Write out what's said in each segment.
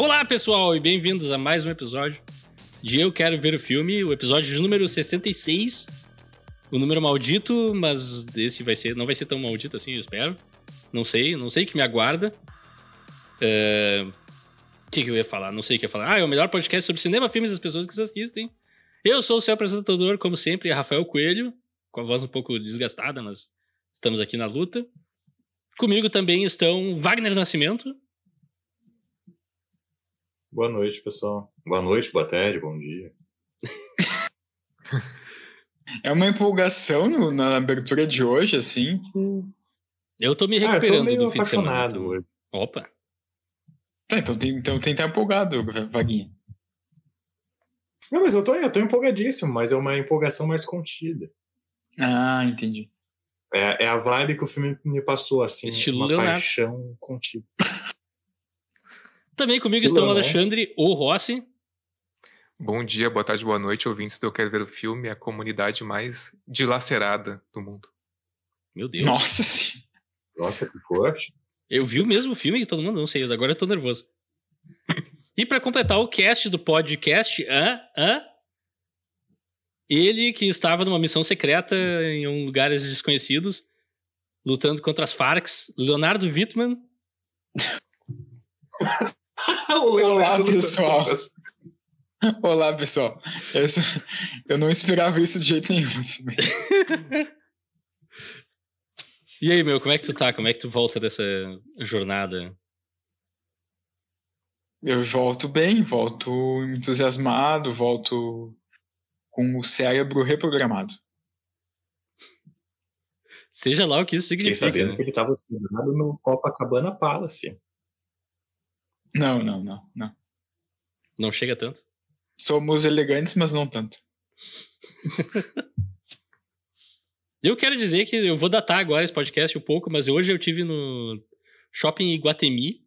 Olá, pessoal, e bem-vindos a mais um episódio de Eu Quero Ver o Filme, o episódio de número 66. O número maldito, mas esse vai ser, não vai ser tão maldito assim, eu espero. Não sei, não sei o que me aguarda. É, O que, que eu ia falar? Não sei o que eu ia falar. Ah, é o melhor podcast sobre cinema, filmes e as pessoas que assistem. Eu sou o seu apresentador, como sempre, Rafael Coelho, com a voz um pouco desgastada, mas estamos aqui na luta. Comigo também estão Wagner Nascimento. Boa noite, pessoal. Boa noite, boa tarde, bom dia. É uma empolgação no- na abertura de hoje, assim. Eu tô me Ah, eu tô recuperando meio do fim de semana. então- hoje. Opa. Tá, então tem, então tem que estar empolgado, Vaguinha. Não, mas eu tô, eu tô empolgadíssimo, mas é uma empolgação mais contida. Ah, entendi. É, é a vibe que o filme me passou, assim, Estilo uma Leonardo. paixão contida. Também comigo Estilo estão o. Alexandre ou Rossi. Bom dia, boa tarde, boa noite, ouvintes do Eu Quero Ver o Filme, a comunidade mais dilacerada do mundo. Meu Deus. Nossa senhora. Nossa, que forte. Eu vi o mesmo filme que todo mundo, não sei, agora eu tô nervoso. e pra completar o cast do podcast, hã? Hã? Ele que estava numa missão secreta em um lugares desconhecidos, lutando contra as Farcs, Leonardo Wittmann. Olá, pessoal. Olá, pessoal. Esse- eu não esperava isso de jeito nenhum. E aí, meu, como é que tu tá? Como é que tu volta dessa jornada? Eu volto bem, volto entusiasmado, volto com o cérebro reprogramado. Seja lá o que isso Fiquei significa. sabendo né? que ele tava hospedado no Copacabana Palace. Não, não, não, não. Não chega tanto. Somos elegantes, mas não tanto. Eu quero dizer que eu vou datar agora esse podcast um pouco, mas hoje eu tive no shopping Iguatemi.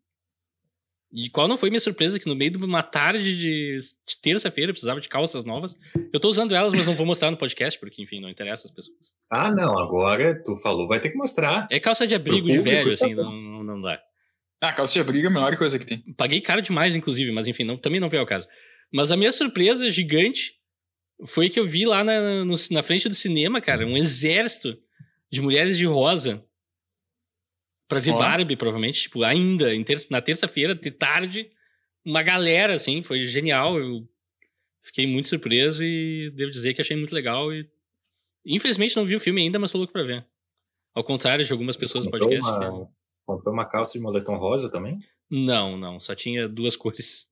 E qual não foi minha surpresa que no meio de uma tarde de, de terça-feira eu precisava de calças novas. Eu tô usando elas, mas não vou mostrar no podcast, porque, enfim, não interessa as pessoas. Ah, não, agora tu falou, vai ter que mostrar. É calça de abrigo de velho, tá assim, não, não dá. Ah, calça de abrigo é a melhor coisa que tem. Paguei caro demais, inclusive, mas enfim, não, também não veio ao caso. Mas a minha surpresa gigante foi que eu vi lá na, no- na frente do cinema, cara, um exército de mulheres de rosa pra ver Ó. Barbie, provavelmente. Tipo, ainda, em terça- na terça-feira, de tarde, uma galera, assim, foi genial. Eu fiquei muito surpreso e devo dizer que achei muito legal. E infelizmente não vi o filme ainda, mas tô louco pra ver. Ao contrário de algumas pessoas do podcast. que- uma, comprou uma calça de moletom rosa também? não, não, só tinha duas cores.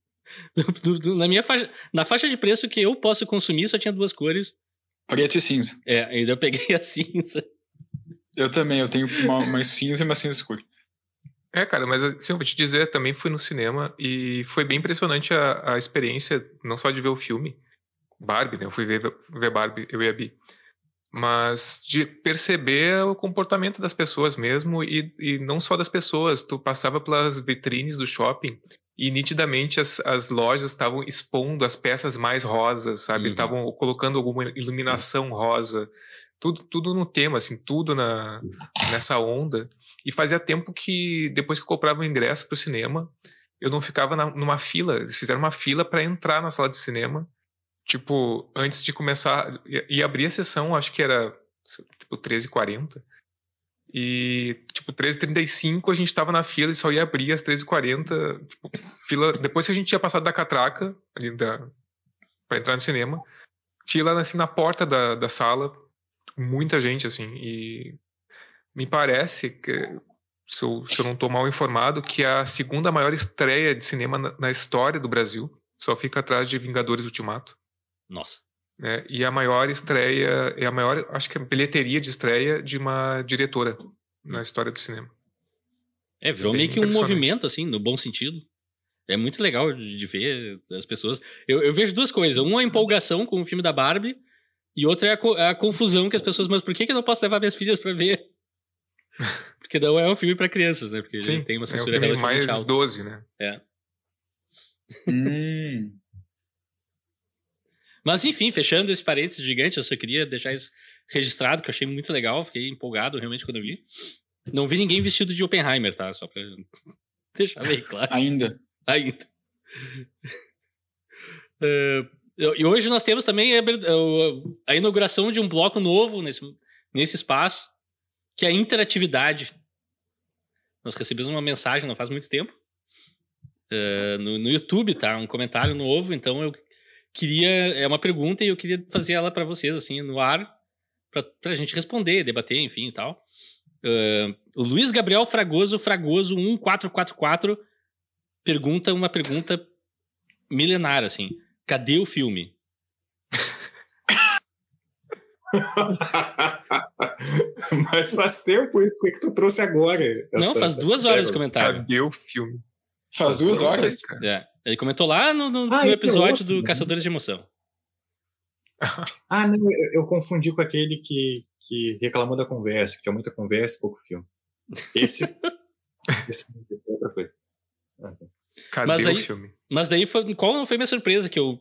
Na minha faixa, na faixa de preço que eu posso consumir, só tinha duas cores. Preto e cinza. É, ainda eu peguei a cinza. Eu também, eu tenho uma, uma cinza e uma cinza escura. É, cara, mas assim, eu vou te dizer, também fui no cinema e foi bem impressionante a, a experiência, não só de ver o filme, Barbie, né? Eu fui ver, ver Barbie, eu e a Bi. Mas de perceber o comportamento das pessoas mesmo e, e não só das pessoas. Tu passava pelas vitrines do shopping e nitidamente as, as lojas estavam expondo as peças mais rosas, sabe? Uhum. Estavam colocando alguma iluminação rosa. Tudo, tudo no tema, assim, tudo na, nessa onda. E fazia tempo que, depois que eu comprava o ingresso pro cinema, eu não ficava na- numa fila. Eles fizeram uma fila para entrar na sala de cinema. Tipo, antes de começar. E, abrir a sessão, acho que era tipo 13h40. E, tipo, 13h35 a gente tava na fila e só ia abrir às 13h40. Tipo, fila. Depois que a gente tinha passado da catraca, ali da. pra entrar no cinema, fila assim na porta da, da sala. Muita gente, assim. E me parece que, se eu, se eu não estou mal informado, que é a segunda maior estreia de cinema na, na história do Brasil. Só fica atrás de Vingadores Ultimato. Nossa. Né? E a maior estreia, é a maior, acho que é a bilheteria de estreia de uma diretora na história do cinema. É, virou Bem meio que um movimento, assim, no bom sentido. É muito legal de ver as pessoas. Eu, eu vejo duas coisas. Uma é a empolgação com o filme da Barbie, e outra é a, co- a confusão que as pessoas. Mas por que, que eu não posso levar minhas filhas pra ver? Porque não é um filme pra crianças, né? Porque ele tem uma é um censura filme relativamente mais alta. 12, né? Hum. Mas enfim, fechando esse parênteses gigante, eu só queria deixar isso registrado, que eu achei muito legal, fiquei empolgado realmente quando eu vi. Não vi ninguém vestido de Oppenheimer, tá? Só pra deixar bem claro. Ainda. Ainda. Uh, e hoje nós temos também a, inauguração de um bloco novo nesse, nesse espaço, que é a interatividade. Nós recebemos uma mensagem não faz muito tempo. Uh, no, no YouTube, tá? Um comentário novo, então eu queria. É uma pergunta e eu queria fazer ela para vocês, assim, no ar, pra, pra gente responder, debater, enfim e tal. Uh, o Luiz Gabriel Fragoso, Fragoso 1444, pergunta uma pergunta milenar, assim. Cadê o filme? Mas faz tempo isso que tu trouxe agora. Essa, Não, faz duas horas de comentário. Cadê o filme? Faz, duas horas? É. Ele comentou lá no, no, ah, no é episódio é do Caçadores de Emoção. ah, não, eu, eu, confundi com aquele que, que reclamou da conversa, que tinha muita conversa e pouco filme. Esse, esse, esse é outra coisa. Ah, tá. Cadê mas aí, o filme? Mas daí, foi, qual não foi minha surpresa? Que eu,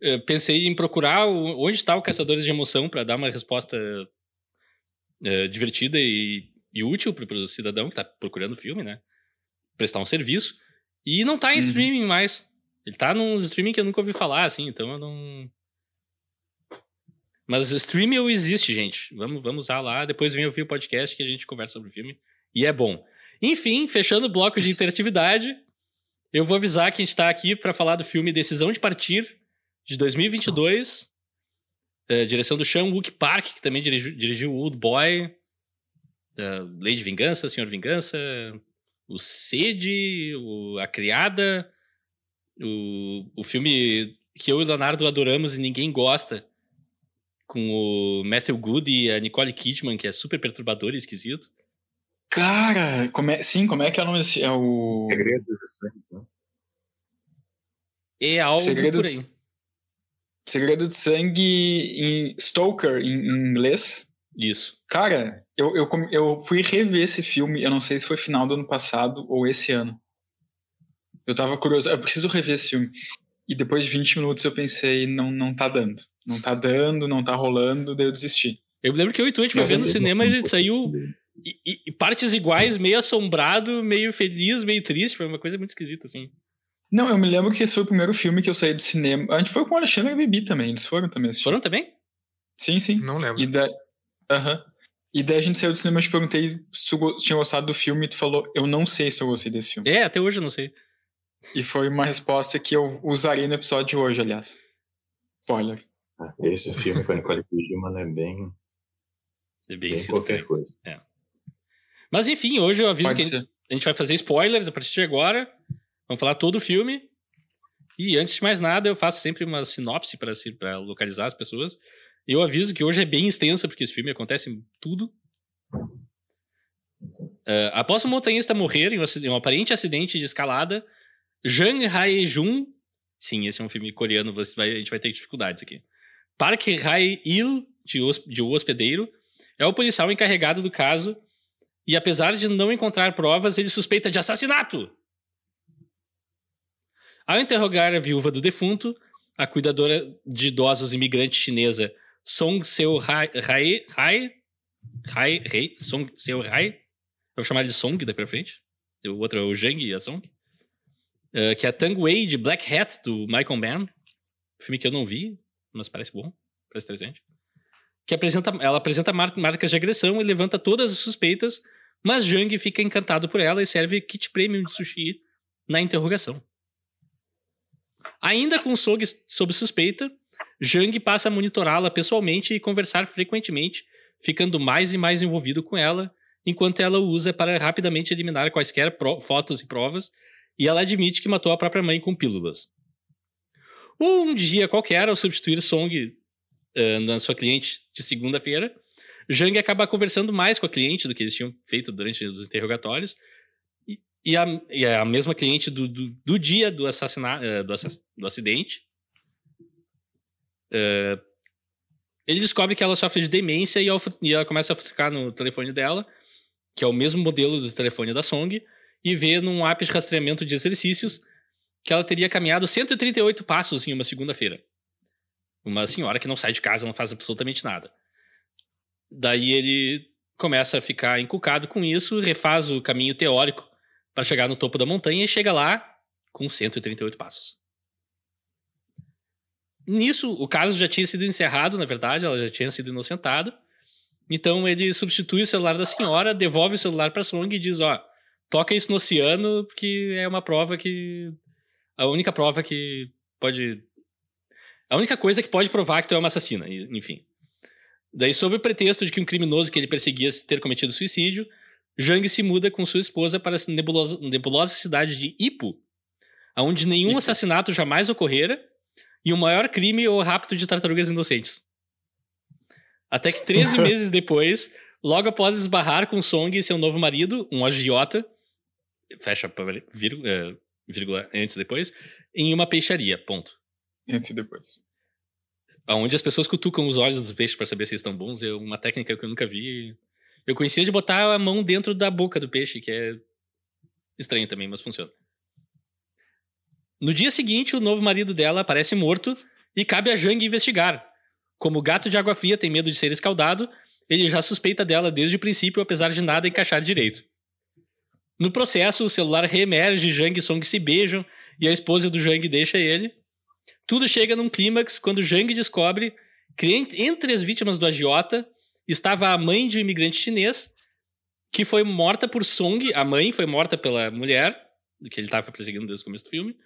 eu pensei em procurar o, onde está o Caçadores de Emoção para dar uma resposta uh, divertida e, e útil para o cidadão que está procurando o filme, né? Prestar um serviço. E não tá em uhum. streaming mais. Ele tá num streaming que eu nunca ouvi falar, assim, então eu não. Mas streaming existe, gente. Vamos, vamos usar lá. Depois vem ouvir o podcast que a gente conversa sobre o filme. E é bom. Enfim, fechando o bloco de interatividade, eu vou avisar que a gente está aqui para falar do filme Decisão de Partir, de 2022. É, direção do Sean Wook Park, que também dirigiu, dirigiu Old Boy, uh, Lei de Vingança, Senhor Vingança, o Sede, o, A Criada, o, o filme que eu e o Leonardo adoramos e ninguém gosta, com o Matthew Good e a Nicole Kidman, que é super perturbador e esquisito. Cara, como é, sim, como é que é o nome desse? É o. Segredo do Sangue. Né? É algo Segredo por aí. Segredo de Sangue em Stoker, em, em inglês. Isso. Cara, eu, eu, eu fui rever esse filme, eu não sei se foi final do ano passado ou esse ano. Eu tava curioso, eu preciso rever esse filme. E depois de 20 minutos eu pensei, não, não tá dando. Não tá dando, não tá rolando, daí eu desisti. Eu lembro que eu e tu, a gente foi ver no cinema e a gente saiu e, e, partes iguais, meio assombrado, meio feliz, meio triste. Foi uma coisa muito esquisita, assim. Não, eu me lembro que esse foi o primeiro filme que eu saí do cinema. A gente foi com o Alexandre e a Bibi também. Eles foram também assistir. Foram também? Sim, sim. Não lembro. E daí, Aham. E daí a gente saiu do cinema e te perguntei se tu tinha gostado do filme e tu falou, eu não sei se eu gostei desse filme. É, até hoje eu não sei. E foi uma resposta que eu usaria no episódio de hoje, aliás. Spoiler. Ah, esse filme com a Nicole Kidman é bem... É bem, bem qualquer coisa. É. Mas enfim, hoje eu aviso Pode que ser. a gente vai fazer spoilers a partir de agora. Vamos falar todo o filme. E antes de mais nada, eu faço sempre uma sinopse para localizar as pessoas. Eu aviso que hoje é bem extensa, porque esse filme acontece tudo. Uh, após o montanhista morrer em um, em um, aparente acidente de escalada, Jang Hae-jun, sim, esse é um filme coreano, vai, a gente vai ter dificuldades aqui. Park Hae-il, de, de O Hospedeiro, é o policial encarregado do caso e, apesar de não encontrar provas, ele suspeita de assassinato. Ao interrogar a viúva do defunto, a cuidadora de idosos imigrante chinesa Song Seo Rai, Rai, Rai, Rai, Rai Song Seo Rai, eu vou chamar de Song daqui pra frente, o outro é o Zhang e a Song, uh, que é a Tang Wei de Black Hat, do Michael Mann, filme que eu não vi, mas parece bom, parece interessante, que apresenta, ela apresenta mar marcas de agressão e levanta todas as suspeitas, mas Zhang fica encantado por ela e serve kit premium de sushi na interrogação. Ainda com Song sob suspeita, Jang passa a monitorá-la pessoalmente e conversar frequentemente, ficando mais e mais envolvido com ela, enquanto ela o usa para rapidamente eliminar quaisquer fotos e provas, e ela admite que matou a própria mãe com pílulas. Um dia qualquer, ao substituir Song uh, na sua cliente de segunda-feira, Jang acaba conversando mais com a cliente do que eles tinham feito durante os interrogatórios, e, e, a, e a, mesma cliente do, do, do dia do, assassinato, uh, do, assass do acidente Uh, ele descobre que ela sofre de demência e, e ela começa a ficar no telefone dela, que é o mesmo modelo do telefone da Song, e vê num app de rastreamento de exercícios que ela teria caminhado 138 passos em uma segunda-feira. Uma senhora que não sai de casa, não faz absolutamente nada. Daí ele começa a ficar encucado com isso, refaz o caminho teórico para chegar no topo da montanha e chega lá com 138 passos. Nisso, o caso já tinha sido encerrado, na verdade, ela já tinha sido inocentada. Então ele substitui o celular da senhora, devolve o celular para Song e diz: Ó, toca isso no oceano, porque é uma prova que. A única prova que pode. A única coisa que pode provar que tu é uma assassina, enfim. Daí, sob o pretexto de que um criminoso que ele perseguia ter cometido suicídio, Jang se muda com sua esposa para a nebulosa, nebulosa cidade de Ipu, onde nenhum Ipu. assassinato jamais ocorrera e o maior crime é o rapto de tartarugas inocentes. Até que 13 meses depois, logo após esbarrar com Song e seu novo marido, um agiota, fecha vírgula, é, vírgula antes e depois, em uma peixaria, ponto. Antes e depois. Onde as pessoas cutucam os olhos dos peixes para saber se eles estão bons, é uma técnica que eu nunca vi. Eu conhecia de botar a mão dentro da boca do peixe, que é estranho também, mas funciona. No dia seguinte, o novo marido dela aparece morto e cabe a Jang investigar. Como o gato de água fria tem medo de ser escaldado, ele já suspeita dela desde o princípio, apesar de nada encaixar direito. No processo, o celular reemerge, Jang e Song se beijam e a esposa do Jang deixa ele. Tudo chega num clímax quando Jang descobre que entre as vítimas do agiota estava a mãe de um imigrante chinês que foi morta por Song. A mãe foi morta pela mulher, que ele estava perseguindo desde o começo do filme,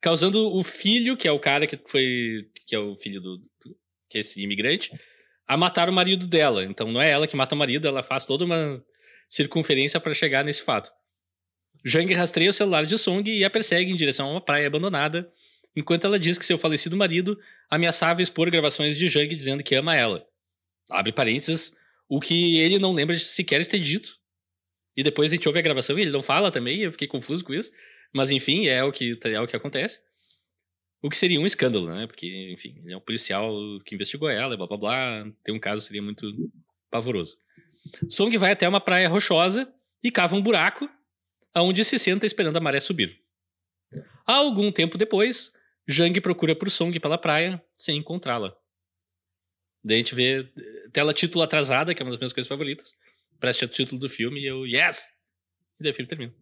causando o filho, que é o cara que foi. que é o filho do. que é esse imigrante, a matar o marido dela. Então não é ela que mata o marido, ela faz toda uma circunferência para chegar nesse fato. Jang rastreia o celular de Song e a persegue em direção a uma praia abandonada, enquanto ela diz que seu falecido marido ameaçava expor gravações de Jang dizendo que ama ela. Abre parênteses, o que ele não lembra de sequer ter dito. E depois a gente ouve a gravação e ele não fala também, eu fiquei confuso com isso. Mas enfim, é o que, é o que acontece. O que seria um escândalo, né? Porque, enfim, ele é um policial que investigou ela, blá blá blá. Ter um caso seria muito pavoroso. Song vai até uma praia rochosa e cava um buraco aonde se senta esperando a maré subir. Há algum tempo depois, Jang procura por Song pela praia sem encontrá-la. Daí a gente vê tela título atrasada, que é uma das minhas coisas favoritas. Preste o título do filme e eu, yes! E daí o filme termina.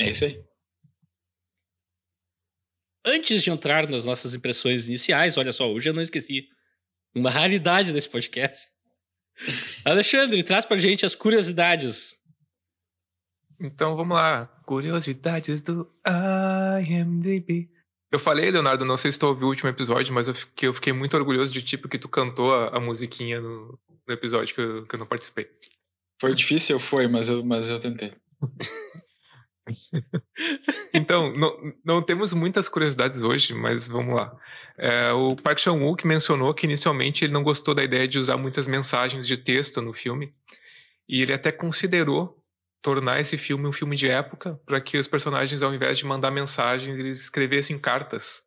É isso aí. Antes de entrar nas nossas impressões iniciais, olha só, hoje eu não esqueci uma raridade desse podcast. Alexandre, traz pra gente as curiosidades então vamos lá. Curiosidades do IMDb. Eu falei, Leonardo, não sei se tu ouviu o último episódio, mas eu fiquei, eu fiquei muito orgulhoso de ti porque tu cantou a, a musiquinha no, no episódio que eu, que eu, não participei. Foi difícil, foi, mas eu, mas eu tentei. então, não, não temos muitas curiosidades hoje, mas vamos lá. É, o Park Chan-wook mencionou que inicialmente ele não gostou da ideia de usar muitas mensagens de texto no filme, e ele até considerou tornar esse filme um filme de época para que os personagens, ao invés de mandar mensagens, eles escrevessem cartas.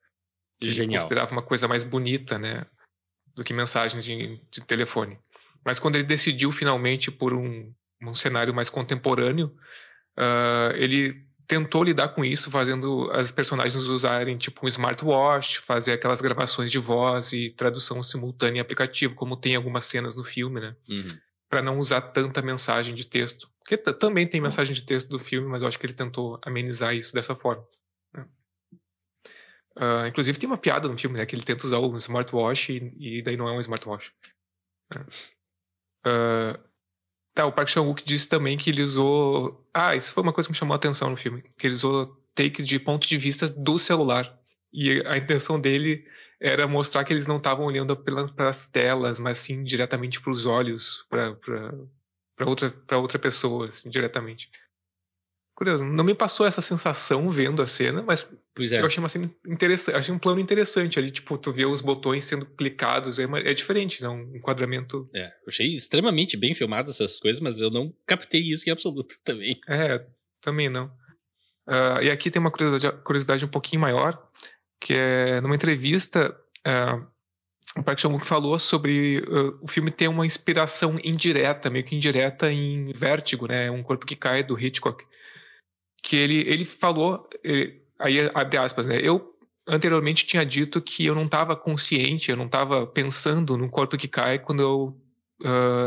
E Genial. considerava uma coisa mais bonita, né? Do que mensagens de, de telefone. Mas quando ele decidiu finalmente por um, um cenário mais contemporâneo, uh, ele tentou lidar com isso, fazendo as personagens usarem tipo um smartwatch, fazer aquelas gravações de voz e tradução simultânea em aplicativo, como tem algumas cenas no filme, né? Uhum. Para não usar tanta mensagem de texto. Porque também tem mensagem de texto do filme, mas eu acho que ele tentou amenizar isso dessa forma. Né? Uh, inclusive tem uma piada no filme, né? Que ele tenta usar um smartwatch e, e daí não é um smartwatch. Uh, tá, o Park Chan-wook disse também que ele usou... Ah, isso foi uma coisa que me chamou a atenção no filme. Que ele usou takes de ponto de vista do celular. E a intenção dele era mostrar que eles não estavam olhando para as telas, mas sim diretamente para os olhos, para outra, outra pessoa, assim, diretamente. Curioso, não me passou essa sensação vendo a cena, mas é. eu achei uma cena interessante, achei um plano interessante ali, tipo, tu vê os botões sendo clicados, é, é diferente, né? Um enquadramento. É, eu achei extremamente bem filmado essas coisas, mas eu não captei isso em absoluto também. É, também não. Uh, e aqui tem uma curiosidade, curiosidade um pouquinho maior, que é numa entrevista, uh, o Park Chan-wook falou sobre uh, o filme ter uma inspiração indireta, meio que indireta em Vértigo, né? Um corpo que cai do Hitchcock. Que ele, ele falou, ele, aí abre aspas, né? Eu anteriormente tinha dito que eu não estava consciente, eu não estava pensando no corpo que cai quando eu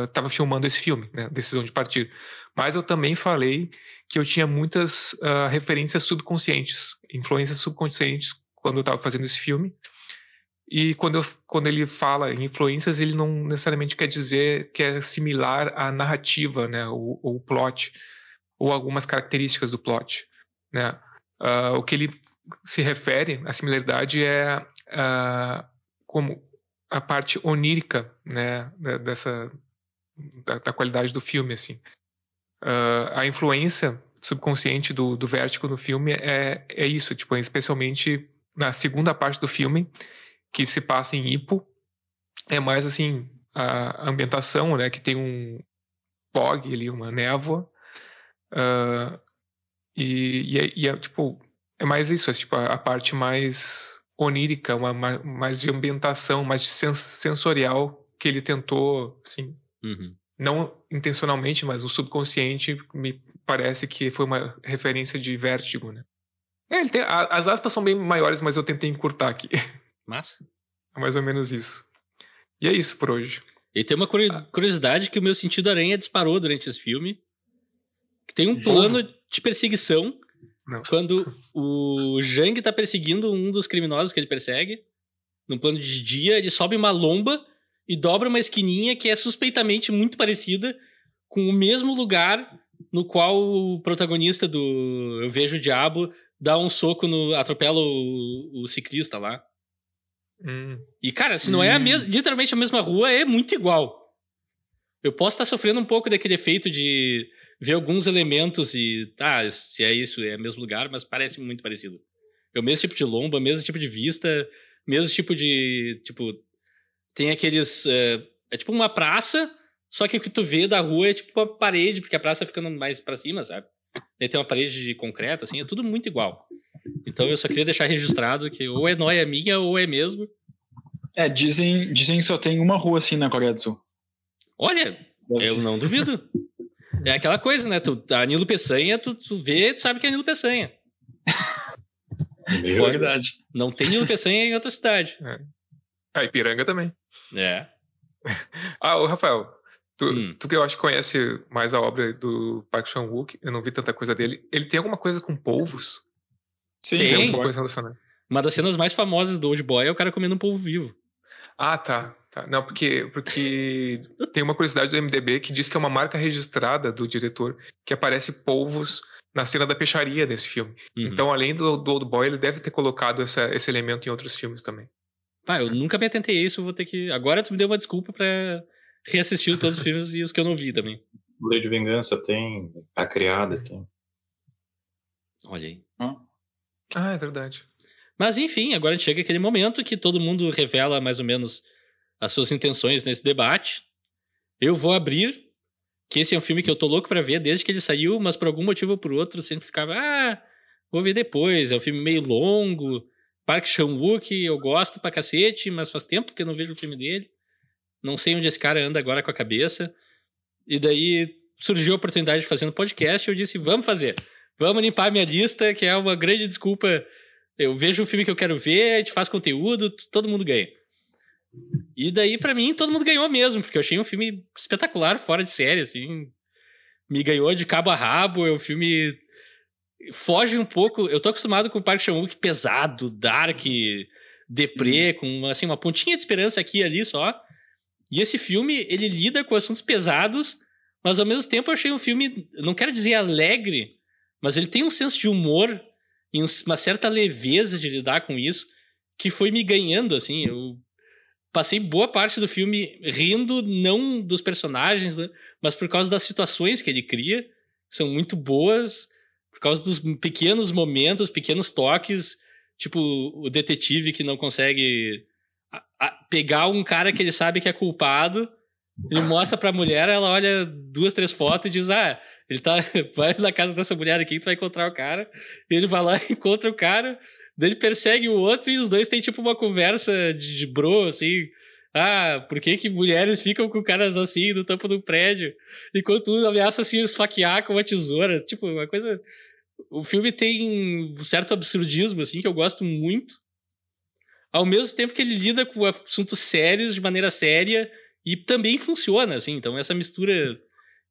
estava uh, filmando esse filme, né? Decisão de Partir. Mas eu também falei que eu tinha muitas uh, referências subconscientes, influências subconscientes quando eu estava fazendo esse filme. E quando, eu, quando ele fala em influências, ele não necessariamente quer dizer que é similar à narrativa, né, ou, ou plot, ou algumas características do plot, né. Uh, o que ele se refere, a similaridade é uh, como a parte onírica, né, dessa da, da qualidade do filme, assim. Uh, a influência subconsciente do, do Vértigo no filme é, é isso, tipo, especialmente na segunda parte do filme, que se passa em Ipo, é mais assim a ambientação, né, que tem um fog ali, uma névoa, uh, e, e, é, e, é, tipo é mais isso, é tipo a, a parte mais onírica, uma, mais de ambientação, mais de sens sensorial que ele tentou, assim, uhum. não intencionalmente, mas o subconsciente me parece que foi uma referência de vértigo, né? É, ele tem, a, as aspas são bem maiores, mas eu tentei encurtar aqui. Massa. É mais ou menos isso. E é isso por hoje. E tem uma curiosidade que o meu sentido aranha disparou durante esse filme. Tem um plano de perseguição Não. quando o Jang tá perseguindo um dos criminosos que ele persegue. No plano de dia, ele sobe uma lomba e dobra uma esquininha que é suspeitamente muito parecida com o mesmo lugar no qual o protagonista do Eu Vejo o Diabo dá um soco no. atropela o, o ciclista lá. Hum. E, cara, se não é a mes literalmente a mesma rua, é muito igual. Eu posso estar sofrendo um pouco daquele efeito de ver alguns elementos e. Tá, se é isso, é o mesmo lugar, mas parece muito parecido. É o mesmo tipo de lomba, mesmo tipo de vista, mesmo tipo de. Tipo. Tem aqueles. É, é tipo uma praça, só que o que tu vê da rua é tipo uma parede, porque a praça fica mais para cima, sabe? Daí tem uma parede de concreto, assim, é tudo muito igual. Então eu só queria deixar registrado que ou é nóia minha ou é mesmo. É, dizem, dizem que só tem uma rua assim na Coreia do Sul. Olha, Deve eu ser. não duvido. É aquela coisa, né? Tu, a Nilo Peçanha, tu, tu vê, tu sabe que é Nilo Peçanha. É verdade. Não tem Nilo Peçanha em outra cidade. É. Ah, Ipiranga também. É. ah, o Rafael, Tu, hum. tu, que eu acho que conhece mais a obra do Park Chan-wook, eu não vi tanta coisa dele. Ele tem alguma coisa com polvos? Sim, tem. tem alguma coisa relacionada. Uma das cenas mais famosas do Old Boy é o cara comendo um polvo vivo. Ah, tá. Tá. Não, porque, porque tem uma curiosidade do MDB que diz que é uma marca registrada do diretor que aparece polvos na cena da peixaria desse filme. Uhum. Então, além do, do Old Boy, ele deve ter colocado essa, esse elemento em outros filmes também. Ah, eu nunca me atentei a isso, vou ter que. Agora tu me deu uma desculpa para reassistir todos os filmes e os que eu não vi também. Lei de Vingança tem, A Criada tem. Olha aí. Ah, é verdade. Mas enfim, agora a gente chega aquele momento que todo mundo revela mais ou menos as suas intenções nesse debate. Eu vou abrir, que esse é um filme que eu tô louco para ver desde que ele saiu, mas por algum motivo ou por outro sempre ficava, ah, vou ver depois. É um filme meio longo. Park Chan-wook eu gosto pra cacete, mas faz tempo que eu não vejo o filme dele. Não sei onde esse cara anda agora com a cabeça. E daí surgiu a oportunidade de fazer um podcast e eu disse: vamos fazer. Vamos limpar minha lista, que é uma grande desculpa. Eu vejo um filme que eu quero ver, gente faz conteúdo, todo mundo ganha. E daí, para mim, todo mundo ganhou mesmo, porque eu achei um filme espetacular, fora de série, assim. Me ganhou de cabo a rabo, é um filme. Foge um pouco. Eu tô acostumado com o Park Chan-wook pesado, dark, deprê, com assim, uma pontinha de esperança aqui e ali só. E esse filme, ele lida com assuntos pesados, mas ao mesmo tempo eu achei um filme, não quero dizer alegre, mas ele tem um senso de humor e uma certa leveza de lidar com isso que foi me ganhando, assim. Eu passei boa parte do filme rindo, não dos personagens, né, mas por causa das situações que ele cria, que são muito boas, por causa dos pequenos momentos, pequenos toques, tipo o detetive que não consegue pegar um cara que ele sabe que é culpado, ele mostra pra mulher, ela olha duas, três fotos e diz: Ah, ele tá. Vai na casa dessa mulher aqui, tu vai encontrar o cara. E ele vai lá e encontra o cara, daí ele persegue o outro e os dois têm tipo uma conversa de, de bro, assim. Ah, por que, que mulheres ficam com caras assim no topo do prédio? Enquanto um ameaça se esfaquear com uma tesoura. Tipo, uma coisa. O filme tem um certo absurdismo, assim, que eu gosto muito ao mesmo tempo que ele lida com assuntos sérios de maneira séria e também funciona, assim. Então, essa mistura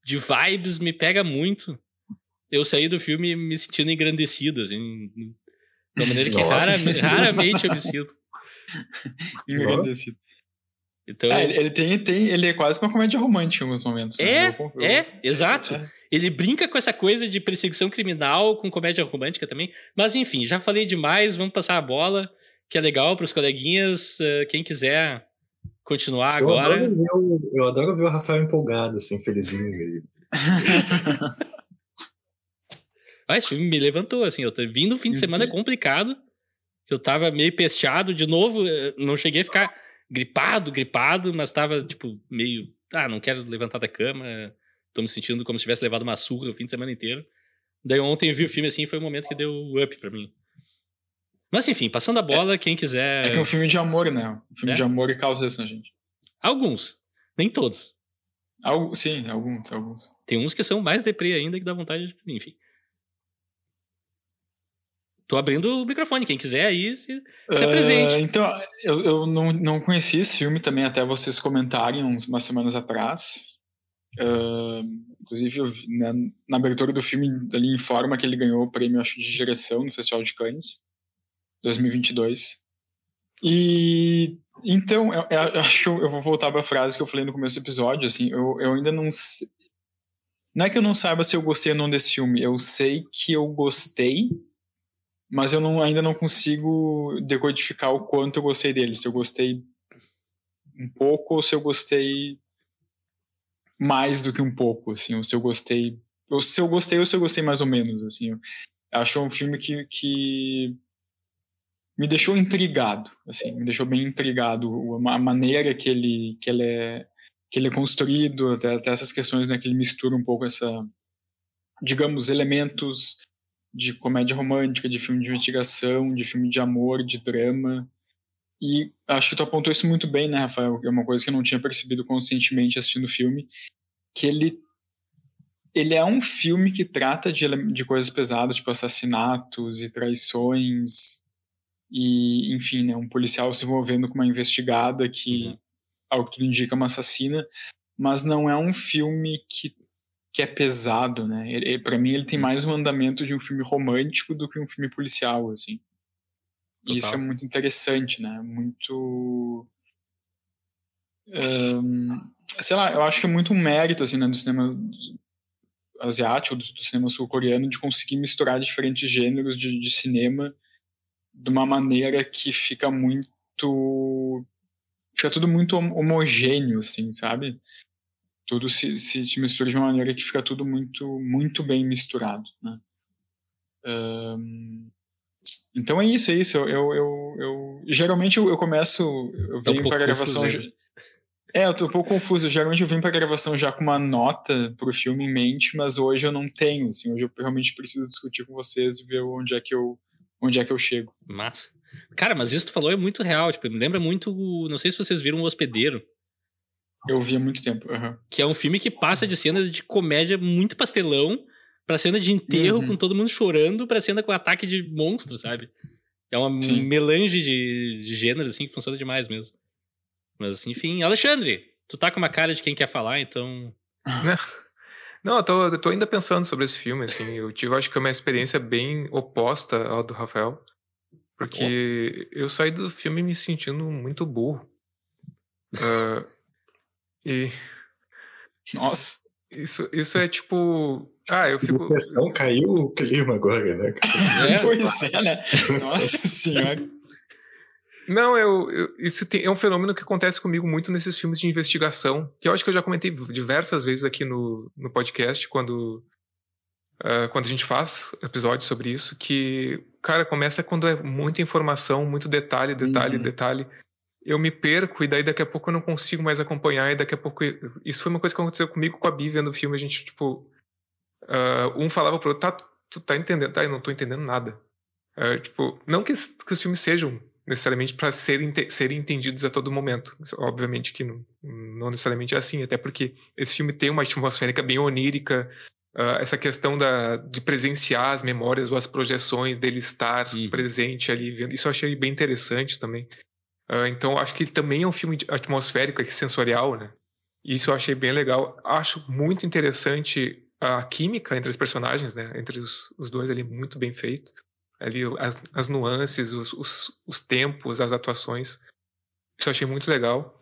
de vibes me pega muito. eu saí do filme me sentindo engrandecido, assim. De uma maneira que rara, raramente eu me sinto. engrandecido. Então, é, ele, tem, tem, ele é quase uma comédia romântica em alguns momentos. Né? É, eu, é, exato. É. Ele brinca com essa coisa de perseguição criminal com comédia romântica também. Mas enfim, já falei demais, vamos passar a bola, que é legal para os coleguinhas. Uh, quem quiser continuar eu agora. Adoro ver, eu adoro ver o Rafael empolgado, assim, felizinho. ah, esse filme me levantou, assim. Eu tô vindo fim de semana complicado. Eu tava meio pesteado de novo. Eh, não cheguei a ficar gripado, gripado, mas tava, tipo, meio. Ah, não quero levantar da cama. Tô me sentindo como se tivesse levado uma surra o fim de semana inteiro. Daí ontem eu vi o filme assim foi o momento que deu up pra mim. Mas enfim, passando a bola, é, quem quiser. É, tem um filme de amor, né? Um filme é? de amor e causa isso na gente. Alguns. Nem todos. Algo, sim, alguns, alguns. Tem uns que são mais deprê ainda que dá vontade de. Enfim. Tô abrindo o microfone, quem quiser aí se, se uh, apresente. Então, eu, eu não, não conheci esse filme também até vocês comentarem umas semanas atrás. Uh, inclusive, eu, né, na abertura do filme, ali informa que ele ganhou o prêmio acho, de direção no Festival de Cannes 2022. E então, eu, eu acho que eu, eu, vou voltar para a frase que eu falei no começo do episódio. Assim, eu, eu ainda não. Não é que eu não saiba se eu gostei ou não desse filme. Eu sei que eu gostei, mas eu não, ainda não consigo decodificar o quanto eu gostei dele. Se eu gostei um pouco ou se eu gostei mais do que um pouco, assim, ou se eu gostei, ou se eu gostei ou se eu gostei mais ou menos, assim. Eu acho um filme que, que me deixou intrigado, assim, me deixou bem intrigado a maneira que ele que ele é que ele é construído, até, até essas questões, né, que ele mistura um pouco essa digamos elementos de comédia romântica, de filme de investigação, de filme de amor, de drama. E acho que tu apontou isso muito bem, né, Rafael? É uma coisa que eu não tinha percebido conscientemente assistindo o filme, que ele ele é um filme que trata de, de coisas pesadas, tipo assassinatos e traições e, enfim, né, um policial se envolvendo com uma investigada que, uhum. ao que tudo indica, uma assassina, mas não é um filme que que é pesado, né? Para mim ele tem mais um andamento de um filme romântico do que um filme policial, assim. E isso é muito interessante, né? Muito um, sei lá, eu acho que é muito um mérito assim, né, do cinema asiático, do, do cinema sul-coreano, de conseguir misturar diferentes gêneros de, de cinema de uma maneira que fica muito fica tudo muito homogêneo, assim, sabe? Tudo se, se, mistura de uma maneira que fica tudo muito, muito bem misturado, né? Um, então é isso, é isso. Eu, eu, eu, eu geralmente eu, começo, eu venho tá um para a gravação. Confuso, é, eu tô um pouco confuso. Geralmente eu venho para a gravação já com uma nota pro filme em mente, mas hoje eu não tenho. Assim, hoje eu realmente preciso discutir com vocês e ver onde é que eu, onde é que eu chego. Massa. Cara, mas isso que tu falou é muito real. Tipo, me lembra muito. Não sei se vocês viram o Hospedeiro. Eu vi há muito tempo. Uhum. Que é um filme que passa de cenas de comédia muito pastelão pra cena de enterro uhum. com todo mundo chorando pra cena com ataque de monstro, sabe? É uma Sim. melange de, de gêneros, assim, que funciona demais mesmo. Mas, enfim. Alexandre, tu tá com uma cara de quem quer falar, então. Não, eu tô, eu tô ainda pensando sobre esse filme, assim. Eu tive, acho que, uma experiência bem oposta ao do Rafael. Porque eu saí do filme me sentindo muito burro. Uh, e. Nossa. Isso, isso é tipo. Ah, eu fico. Pressão, caiu o clima agora, né? É, pois é, né? Nossa senhora. Não, eu, eu isso tem, é um fenômeno que acontece comigo muito nesses filmes de investigação, que eu acho que eu já comentei diversas vezes aqui no, no podcast, quando, uh, quando a gente faz episódios sobre isso, que, cara, começa quando é muita informação, muito detalhe, detalhe, uhum. detalhe eu me perco e daí daqui a pouco eu não consigo mais acompanhar e daqui a pouco isso foi uma coisa que aconteceu comigo com a Bi vendo o filme a gente tipo uh, um falava pro outro tá tu tá entendendo tá eu não tô entendendo nada uh, tipo não que, que os filmes sejam necessariamente para serem serem entendidos a todo momento obviamente que não, não necessariamente é assim até porque esse filme tem uma atmosférica bem onírica uh, essa questão da de presenciar as memórias ou as projeções dele estar uhum. presente ali vendo isso eu achei bem interessante também Uh, então, acho que ele também é um filme atmosférico, sensorial, né? Isso eu achei bem legal. Acho muito interessante a química entre os personagens, né? Entre os, os dois ali, muito bem feito. Ali as, as nuances, os, os, os tempos, as atuações. Isso eu achei muito legal.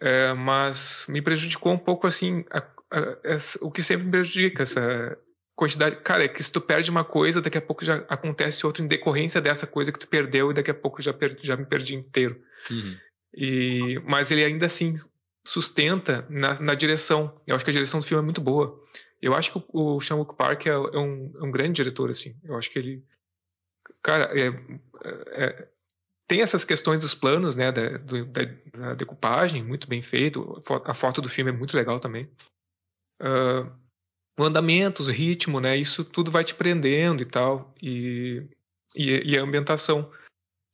É, mas me prejudicou um pouco, assim, a, a, essa, o que sempre me prejudica, essa quantidade. Cara, é que se tu perde uma coisa, daqui a pouco já acontece outra em decorrência dessa coisa que tu perdeu e daqui a pouco já, perdi, já me perdi inteiro. Uhum. E, mas ele ainda assim sustenta na, na, direção. Eu acho que a direção do filme é muito boa. Eu acho que o, o Sean Park é, é, um, é, um, grande diretor, assim. Eu acho que ele. Cara, é, é, tem essas questões dos planos, né, da, do, da, da, decupagem, muito bem feito. A foto do filme é muito legal também. Uh, o andamento, o ritmo, né, isso tudo vai te prendendo e tal. E, e, e a ambientação.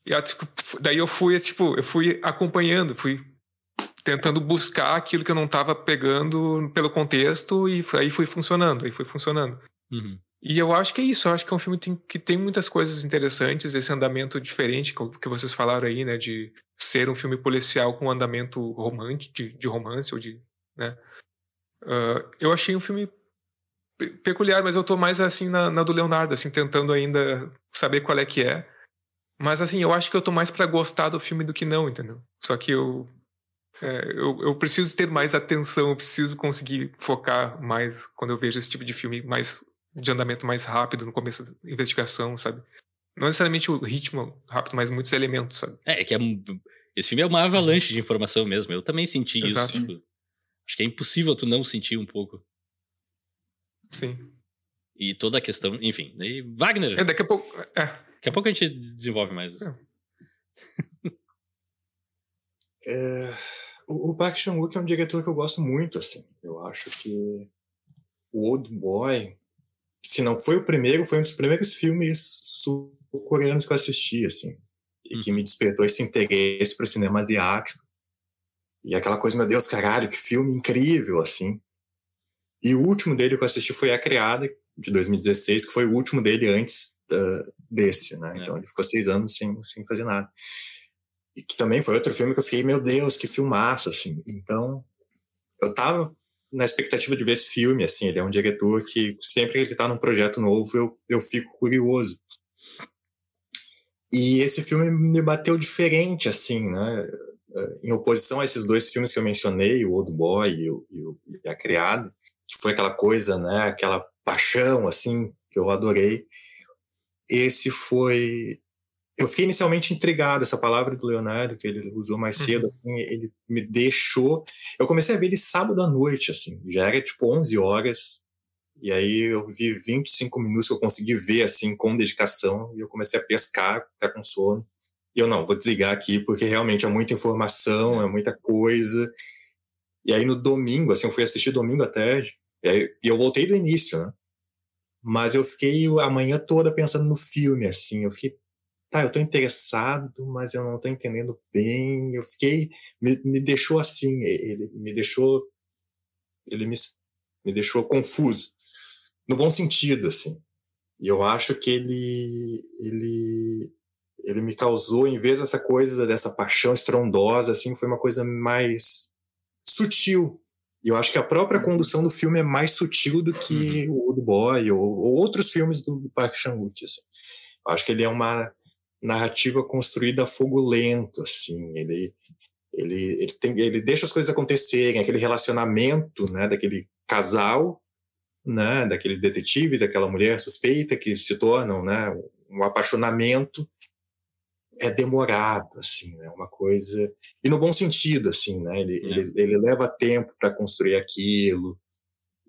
E tipo, daí eu fui, tipo, eu fui acompanhando, fui tentando buscar aquilo que eu não estava pegando pelo contexto e aí foi funcionando, aí foi funcionando. Uhum. E eu acho que é isso, eu acho que é um filme que tem, muitas coisas interessantes, esse andamento diferente que vocês falaram aí, né, de ser um filme policial com andamento romântico, de, de romance ou de, né. Uh, eu achei um filme peculiar, mas eu tô mais assim na, na, do Leonardo, assim, tentando ainda saber qual é que é. Mas assim, eu acho que eu tô mais para gostar do filme do que não, entendeu? Só que eu, é, eu, eu preciso ter mais atenção, eu preciso conseguir focar mais quando eu vejo esse tipo de filme mais de andamento mais rápido no começo da investigação, sabe? Não necessariamente o ritmo rápido, mas muitos elementos, sabe? É, é que é, esse filme é uma avalanche de informação mesmo. Eu também senti Exato. isso. Tipo, acho que é impossível tu não sentir um pouco. Sim. E toda a questão, enfim. E Wagner. É, daqui a pouco. É. Daqui a pouco a gente desenvolve mais. É. é, o, o Park Chan-wook é um diretor que eu gosto muito, assim. Eu acho que o Old Boy, se não foi o primeiro, foi um dos primeiros filmes sul-coreanos que eu assisti, assim. E hum. que me despertou esse interesse para o cinema asiático. E aquela coisa, meu Deus, caralho, que filme incrível, assim. E o último dele que eu assisti foi A Criada, de 2016, que foi o último dele antes uh, desse, né? É. Então ele ficou seis anos sem, sem fazer nada. E que também foi outro filme que eu fiquei, meu Deus, que filmaço, assim. Então, eu tava na expectativa de ver esse filme, assim, ele é um diretor que sempre que ele tá num projeto novo, eu, eu fico curioso. E esse filme me bateu diferente, assim, né? Eh, em oposição a esses dois filmes que eu mencionei, o Old Boy e, o, e A Criada, que foi aquela coisa, né? Aquela paixão, assim, que eu adorei. Esse foi. Eu fiquei inicialmente intrigado, essa palavra do Leonardo, que ele usou mais cedo, uhum. assim, ele me deixou. Eu comecei a ver ele sábado à noite, assim, já era tipo 11 horas, e aí eu vi 25 minutos que eu consegui ver, assim, com dedicação, e eu comecei a pescar, ficar com sono. E eu não, vou desligar aqui, porque realmente é muita informação, é muita coisa. E aí no domingo, assim, eu fui assistir domingo à tarde, e, aí, eu voltei do início, né? Mas eu fiquei a manhã toda pensando no filme, assim. Eu fiquei, tá, eu tô interessado, mas eu não tô entendendo bem. Eu fiquei, me, me deixou assim, ele me deixou, ele me, me deixou confuso. No bom sentido, assim. E eu acho que ele, ele, ele me causou, em vez dessa coisa, dessa paixão estrondosa, assim, foi uma coisa mais sutil, e eu acho que a própria condução do filme é mais sutil do que uhum. o Old Boy ou, ou outros filmes do Park Chan-wook. Assim. Eu acho que ele é uma narrativa construída a fogo lento, assim. Ele, ele, ele, tem, ele deixa as coisas acontecerem, aquele relacionamento, né, daquele casal, né, daquele detetive, daquela mulher suspeita que se tornam, né, um apaixonamento é demorado, assim, né? Uma coisa e no bom sentido, assim, né? Ele, é. ele, ele, leva tempo para construir aquilo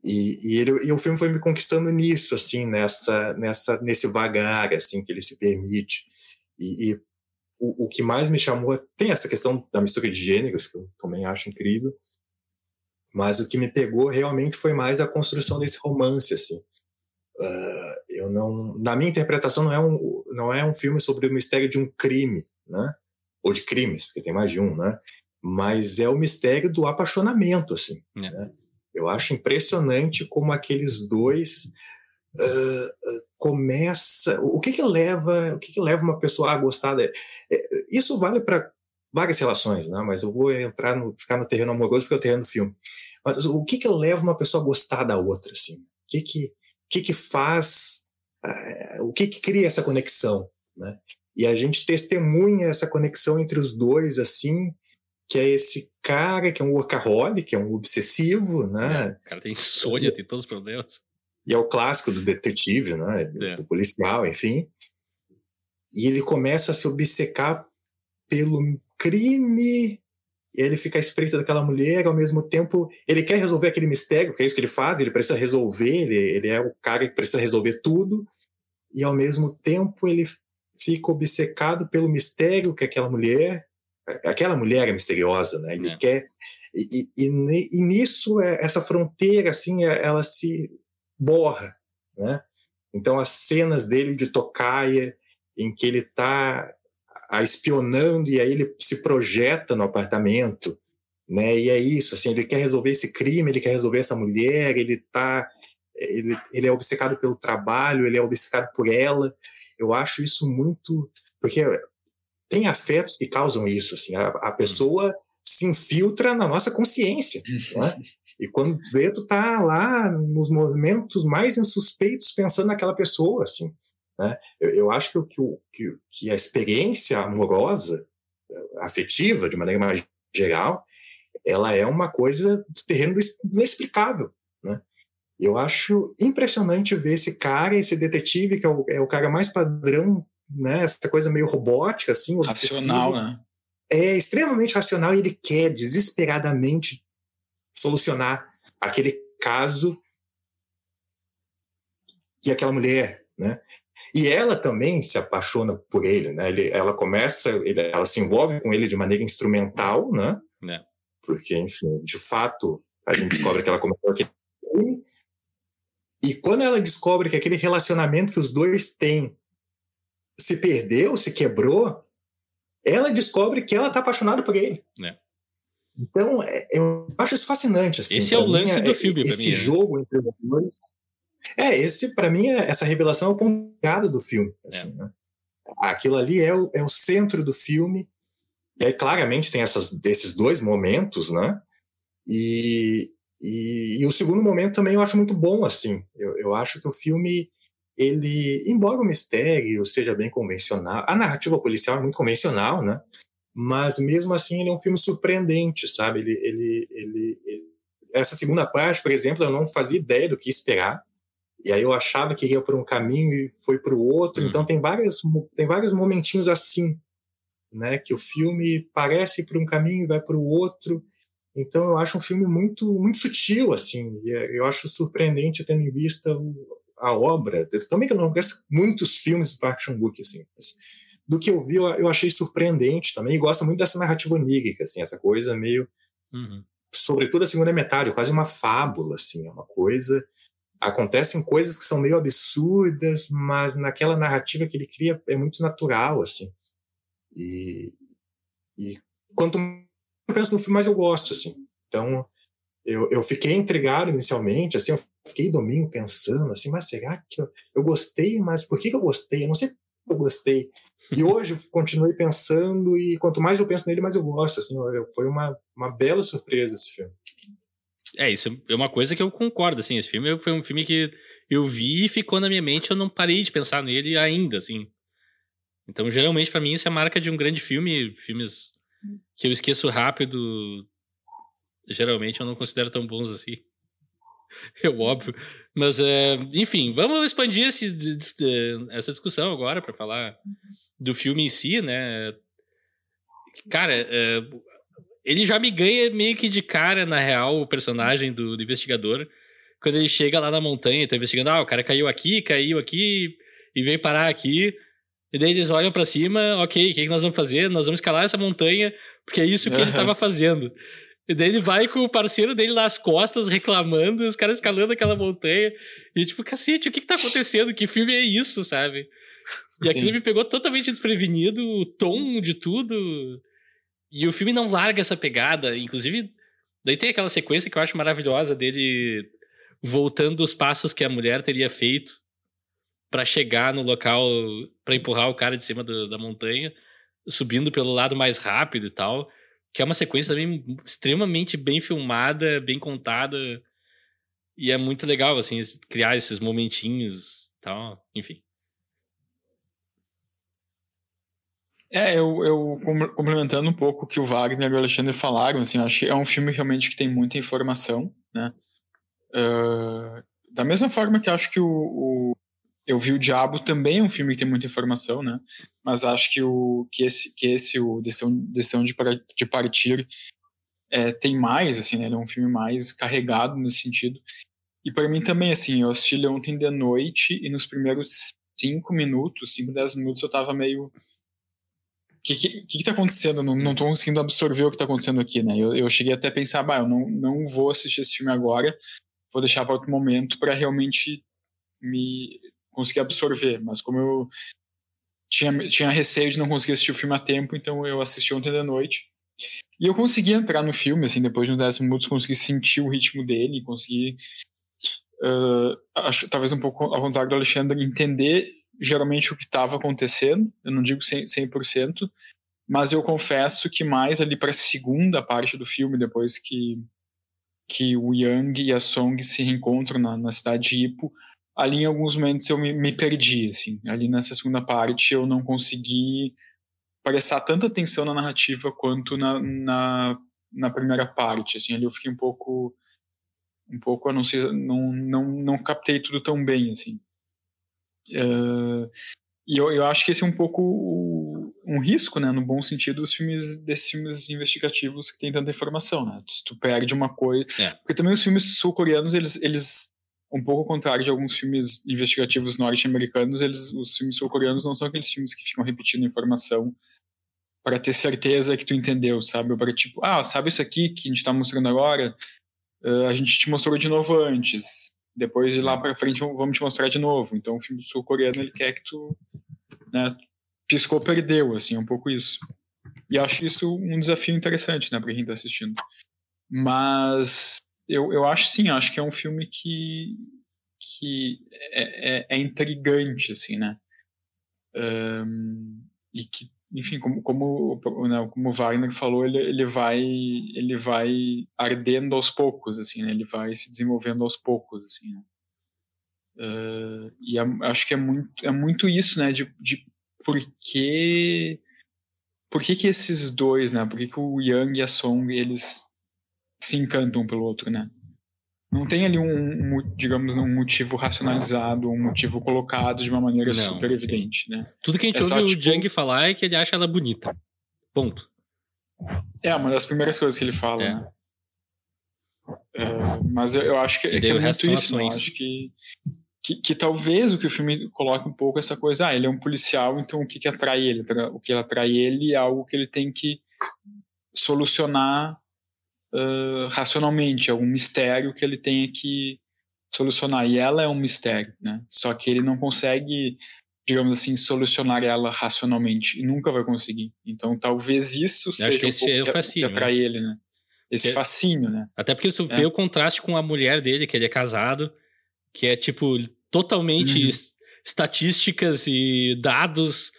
e, e, ele, e o filme foi me conquistando nisso, assim, nessa, nessa, nesse vagar, assim, que ele se permite. E, e o, o que mais me chamou tem essa questão da mistura de gêneros que eu também acho incrível, mas o que me pegou realmente foi mais a construção desse romance, assim. Uh, eu não, na minha interpretação, não é um, não é um filme sobre o mistério de um crime, né? Ou de crimes, porque tem mais de um, né? Mas é o mistério do apaixonamento, assim. É. Né? Eu acho impressionante como aqueles dois uh, começa. O que que leva, o que que leva uma pessoa a gostar? De, é, isso vale para várias relações, né? Mas eu vou entrar no, ficar no terreno amoroso porque é o terreno do filme. Mas o que que leva uma pessoa a gostar da outra, assim? que que, que, que faz, uh, o que que cria essa conexão, né? E a gente testemunha essa conexão entre os dois, assim, que é esse cara que é um workaholic, que é um obsessivo, né? É, o cara tem insônia, tem todos os problemas. E é o clássico do detetive, né? Do, é. do policial, enfim. E ele começa a se obcecar pelo crime ele fica à espreita daquela mulher, ao mesmo tempo ele quer resolver aquele mistério, porque é isso que ele faz, ele precisa resolver, ele, ele é o cara que precisa resolver tudo, e ao mesmo tempo ele fica obcecado pelo mistério que aquela mulher, aquela mulher é misteriosa, né? Ele é. quer e, e, e, nisso é, essa fronteira assim é, ela se borra, né? Então as cenas dele de tocaia em que ele está a espionando e aí ele se projeta no apartamento, né? E é isso, assim, ele quer resolver esse crime, ele quer resolver essa mulher, ele tá ele, ele é obcecado pelo trabalho, ele é obcecado por ela. Eu acho isso muito porque tem afetos que causam isso, assim, a, a pessoa se infiltra na nossa consciência, né? E quando vê, tu tá lá nos movimentos mais insuspeitos pensando naquela pessoa, assim. Né? Eu, eu acho que, que, que, que a experiência amorosa, afetiva, de maneira mais geral, ela é uma coisa de terreno inexplicável. Né? Eu acho impressionante ver esse cara, esse detetive, que é o, é o cara mais padrão, né? essa coisa meio robótica, assim, racional, né? É extremamente racional e ele quer desesperadamente solucionar aquele caso que aquela mulher, né? E ela também se apaixona por ele, né? Ele, ela começa, ele, ela se envolve com ele de maneira instrumental, né? É. Porque, enfim, de fato, a gente descobre que ela começou aquele e quando ela descobre que aquele relacionamento que os dois têm se perdeu, se quebrou, ela descobre que ela está apaixonada por ele. É. Então, é, eu acho isso fascinante. Assim, Esse é o lance do é, filme, Esse mim, né? jogo entre os dois. É, esse, para mim, é, essa revelação é o ponto do filme. Assim, né? Aquilo ali é o, é o centro do filme. E aí, claramente, tem essas, esses dois momentos, né? E, e, e, o segundo momento também eu acho muito bom, assim. Eu, eu acho que o filme, ele, embora o mistério seja bem convencional, a narrativa policial é muito convencional, né? Mas mesmo assim ele é um filme surpreendente, sabe? Ele, ele, ele, ele essa segunda parte, por exemplo, eu não fazia ideia do que esperar. E aí eu achava que ia por um caminho e foi para o outro. Hum. Então tem vários, tem vários momentinhos assim, né? Que o filme parece por um caminho e vai para o outro. Então eu acho um filme muito, muito sutil, assim. E eu acho surpreendente tendo em vista a obra. Eu também que eu não conheço muitos filmes do Park Chan-wook, assim. Do que eu vi, eu achei surpreendente também. E gosto muito dessa narrativa onírica, assim, essa coisa meio... Uhum. Sobretudo a segunda metade, quase uma fábula, assim. É uma coisa acontecem coisas que são meio absurdas, mas naquela narrativa que ele cria é muito natural, assim. E, e quanto mais eu penso no filme, mais eu gosto, assim. Então, eu, eu fiquei intrigado inicialmente, assim, eu fiquei domingo pensando, assim, mas será que eu, eu gostei? Mas por que eu gostei? Eu não sei por que eu gostei. E hoje eu continuei pensando e quanto mais eu penso nele, mais eu gosto, assim. Foi uma, uma bela surpresa esse filme. É, isso é uma coisa que eu concordo, assim. Esse filme foi um filme que eu vi e ficou na minha mente, eu não parei de pensar nele ainda, assim. Então, geralmente, para mim, isso é a marca de um grande filme. Filmes que eu esqueço rápido, geralmente eu não considero tão bons assim. É óbvio. Mas, é, enfim, vamos expandir esse, essa discussão agora para falar do filme em si, né? Cara, é, ele já me ganha meio que de cara, na real, o personagem do, do investigador. Quando ele chega lá na montanha, tá investigando, ah, o cara caiu aqui, caiu aqui e veio parar aqui. E daí eles olham para cima, ok, o que, que nós vamos fazer? Nós vamos escalar essa montanha, porque é isso que uhum. ele tava fazendo. E daí ele vai com o parceiro dele nas costas, reclamando, os caras escalando aquela montanha. E tipo, cacete, o que que tá acontecendo? Que filme é isso, sabe? E aquilo me pegou totalmente desprevenido, o tom de tudo. E o filme não larga essa pegada. Inclusive, daí tem aquela sequência que eu acho maravilhosa dele voltando os passos que a mulher teria feito para chegar no local, para empurrar o cara de cima do, da montanha, subindo pelo lado mais rápido e tal. Que é uma sequência também extremamente bem filmada, bem contada. E é muito legal, assim, criar esses momentinhos tal, enfim. É, eu, eu complementando um pouco o que o Wagner e o Alexandre falaram, assim, acho que é um filme realmente que tem muita informação, né? Uh, da mesma forma que acho que o, o, Eu Vi o Diabo também é um filme que tem muita informação, né? Mas acho que, o, que, esse, que esse, o Decisão, Decisão de, de Partir, é, tem mais, assim, né? Ele é um filme mais carregado nesse sentido. E para mim também, assim, eu assisti ontem de noite e nos primeiros cinco minutos, cinco, dez minutos, eu tava meio que, que, que, tá acontecendo? Não, não tô conseguindo absorver o que tá acontecendo aqui, né? Eu, eu cheguei até a pensar, bah, eu não, não vou assistir esse filme agora, vou deixar para outro momento para realmente me conseguir absorver. Mas como eu tinha, tinha receio de não conseguir assistir o filme a tempo, então eu assisti ontem da noite. E eu consegui entrar no filme, assim, depois de uns 10 minutos, consegui sentir o ritmo dele, consegui, uh, acho, talvez um pouco ao contrário do Alexandre, entender geralmente o que estava acontecendo, eu não digo 100%, 100%, mas eu confesso que mais ali para a segunda parte do filme, depois que, que o Yang e a Song se reencontram na, na cidade de Ipo, ali em alguns momentos eu me, me perdi, assim, ali nessa segunda parte eu não consegui prestar tanta atenção na narrativa quanto na, na, na primeira parte, assim, ali eu fiquei um pouco um pouco, eu não sei, não, não, não captei tudo tão bem, assim. Uh, e eu, eu acho que esse é um pouco um risco, né, no bom sentido, dos filmes desses filmes investigativos que tem tanta informação, né? Se tu perde uma coisa, é. porque também os filmes sul-coreanos eles, eles um pouco ao contrário de alguns filmes investigativos norte-americanos, eles os filmes sul-coreanos não são aqueles filmes que ficam repetindo informação para ter certeza que tu entendeu, sabe? Para tipo, ah, sabe isso aqui que a gente está mostrando agora? Uh, a gente te mostrou de novo antes. Depois de lá para frente vamos te mostrar de novo. Então o filme sul-coreano ele quer que tu né, piscou, perdeu, assim, é um pouco isso. E acho isso um desafio interessante, né, para quem tá assistindo. Mas eu, eu acho sim, acho que é um filme que, que é, é, é intrigante, assim, né? Um, e que enfim, como, como, né, como Wagner falou, ele, ele, vai, ele vai ardendo aos poucos, assim, né? Ele vai se desenvolvendo aos poucos, assim, né? Uh, e é, acho que é muito, é muito isso, né? De, de por que, por que que esses dois, né? Por que, que o Yang e a Song, eles se encantam pelo outro, né? Não tem ali um, digamos, um motivo racionalizado, um motivo colocado de uma maneira não, super evidente, né? Tudo que a gente é ouve só, o tipo... Jung falar é que ele acha ela bonita. Ponto. É, uma das primeiras coisas que ele fala, é. né? É, mas eu, acho que, é, que é muito isso, né? eu acho que, que, que, talvez o que o filme coloque um pouco essa coisa, ah, ele é um policial, então o que, que atrai ele? O que atrai ele é algo que ele tem que solucionar uh, racionalmente, é um mistério que ele tem que solucionar. E ela é um mistério, né? Só que ele não consegue, digamos assim, solucionar ela racionalmente e nunca vai conseguir. Então talvez isso Eu seja acho que esse um pouco é o fascínio, que atrai né? ele, né? Esse fascínio, né? Até porque isso é. vê o contraste com a mulher dele, que ele é casado, que é tipo totalmente uhum. estatísticas e dados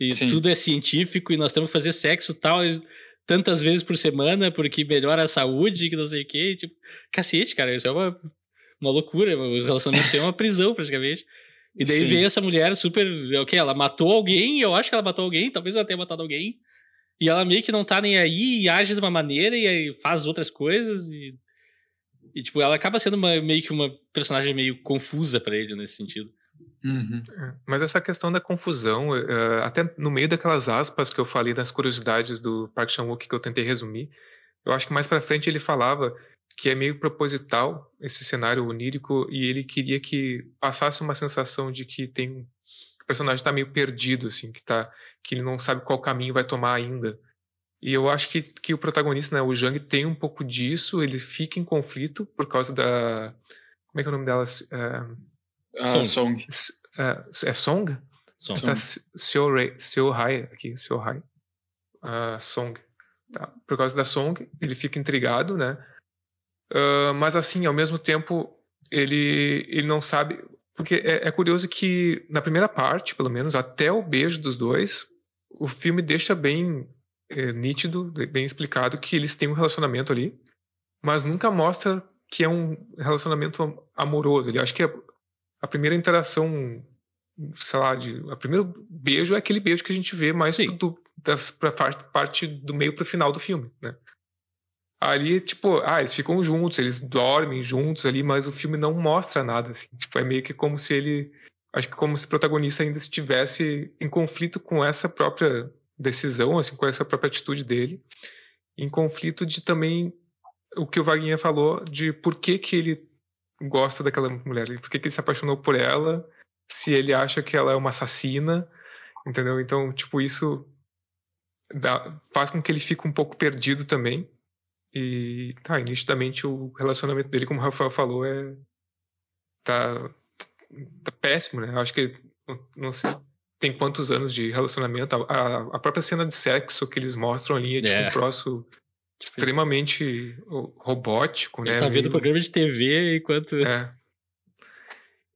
e Sim. tudo é científico e nós temos que fazer sexo tal tantas vezes por semana porque melhora a saúde, que não sei o quê. Tipo, cacete, cara, isso é uma, uma loucura. O relacionamento é uma prisão, praticamente. E daí Sim. vem essa mulher super. O que? Ela matou alguém, eu acho que ela matou alguém, talvez ela tenha matado alguém. E ela meio que não tá nem aí e age de uma maneira e faz outras coisas. E, e tipo, ela acaba sendo uma, meio que uma personagem meio confusa para ele nesse sentido. Uhum. É, mas essa questão da confusão, uh, até no meio daquelas aspas que eu falei nas curiosidades do Park Chan-wook que eu tentei resumir, eu acho que mais para frente ele falava que é meio proposital esse cenário onírico e ele queria que passasse uma sensação de que tem o personagem está meio perdido assim, que tá que ele não sabe qual caminho vai tomar ainda. E eu acho que, que o protagonista, né, o Jang, tem um pouco disso, ele fica em conflito por causa da como é que é o nome delas? Uh, ah, Song. É, é Song? Song. Tá Seo, Seo Hai aqui, Seo Hai. Uh, Song. Tá. Por causa da Song, ele fica intrigado, né? Uh, mas assim, ao mesmo tempo, ele, ele não sabe. Porque é, é curioso que, na primeira parte, pelo menos, até o beijo dos dois, o filme deixa bem é, nítido, bem explicado que eles têm um relacionamento ali, mas nunca mostra que é um relacionamento amoroso. Eu acho que a, a primeira interação, sei lá, de, o primeiro beijo é aquele beijo que a gente vê mais do, da, pra parte do meio pro final do filme, né? Ali, tipo, ah, eles ficam juntos, eles dormem juntos ali, mas o filme não mostra nada, assim. Tipo, é meio que como se ele. Acho que como se o protagonista ainda estivesse em conflito com essa própria decisão, assim, com essa própria atitude dele. Em conflito de também o que o Vaguinha falou de por que, que ele gosta daquela mulher, por que, que ele se apaixonou por ela, se ele acha que ela é uma assassina, entendeu? Então, tipo, isso dá, faz com que ele fique um pouco perdido também. E tá, nitidamente o relacionamento dele, como o Rafael falou, é. tá, tá péssimo, né? Eu acho que não sei tem quantos anos de relacionamento. A, a própria cena de sexo que eles mostram ali é tipo é. um troço extremamente robótico, Ele né? tá vendo Meio... programa de TV enquanto. É.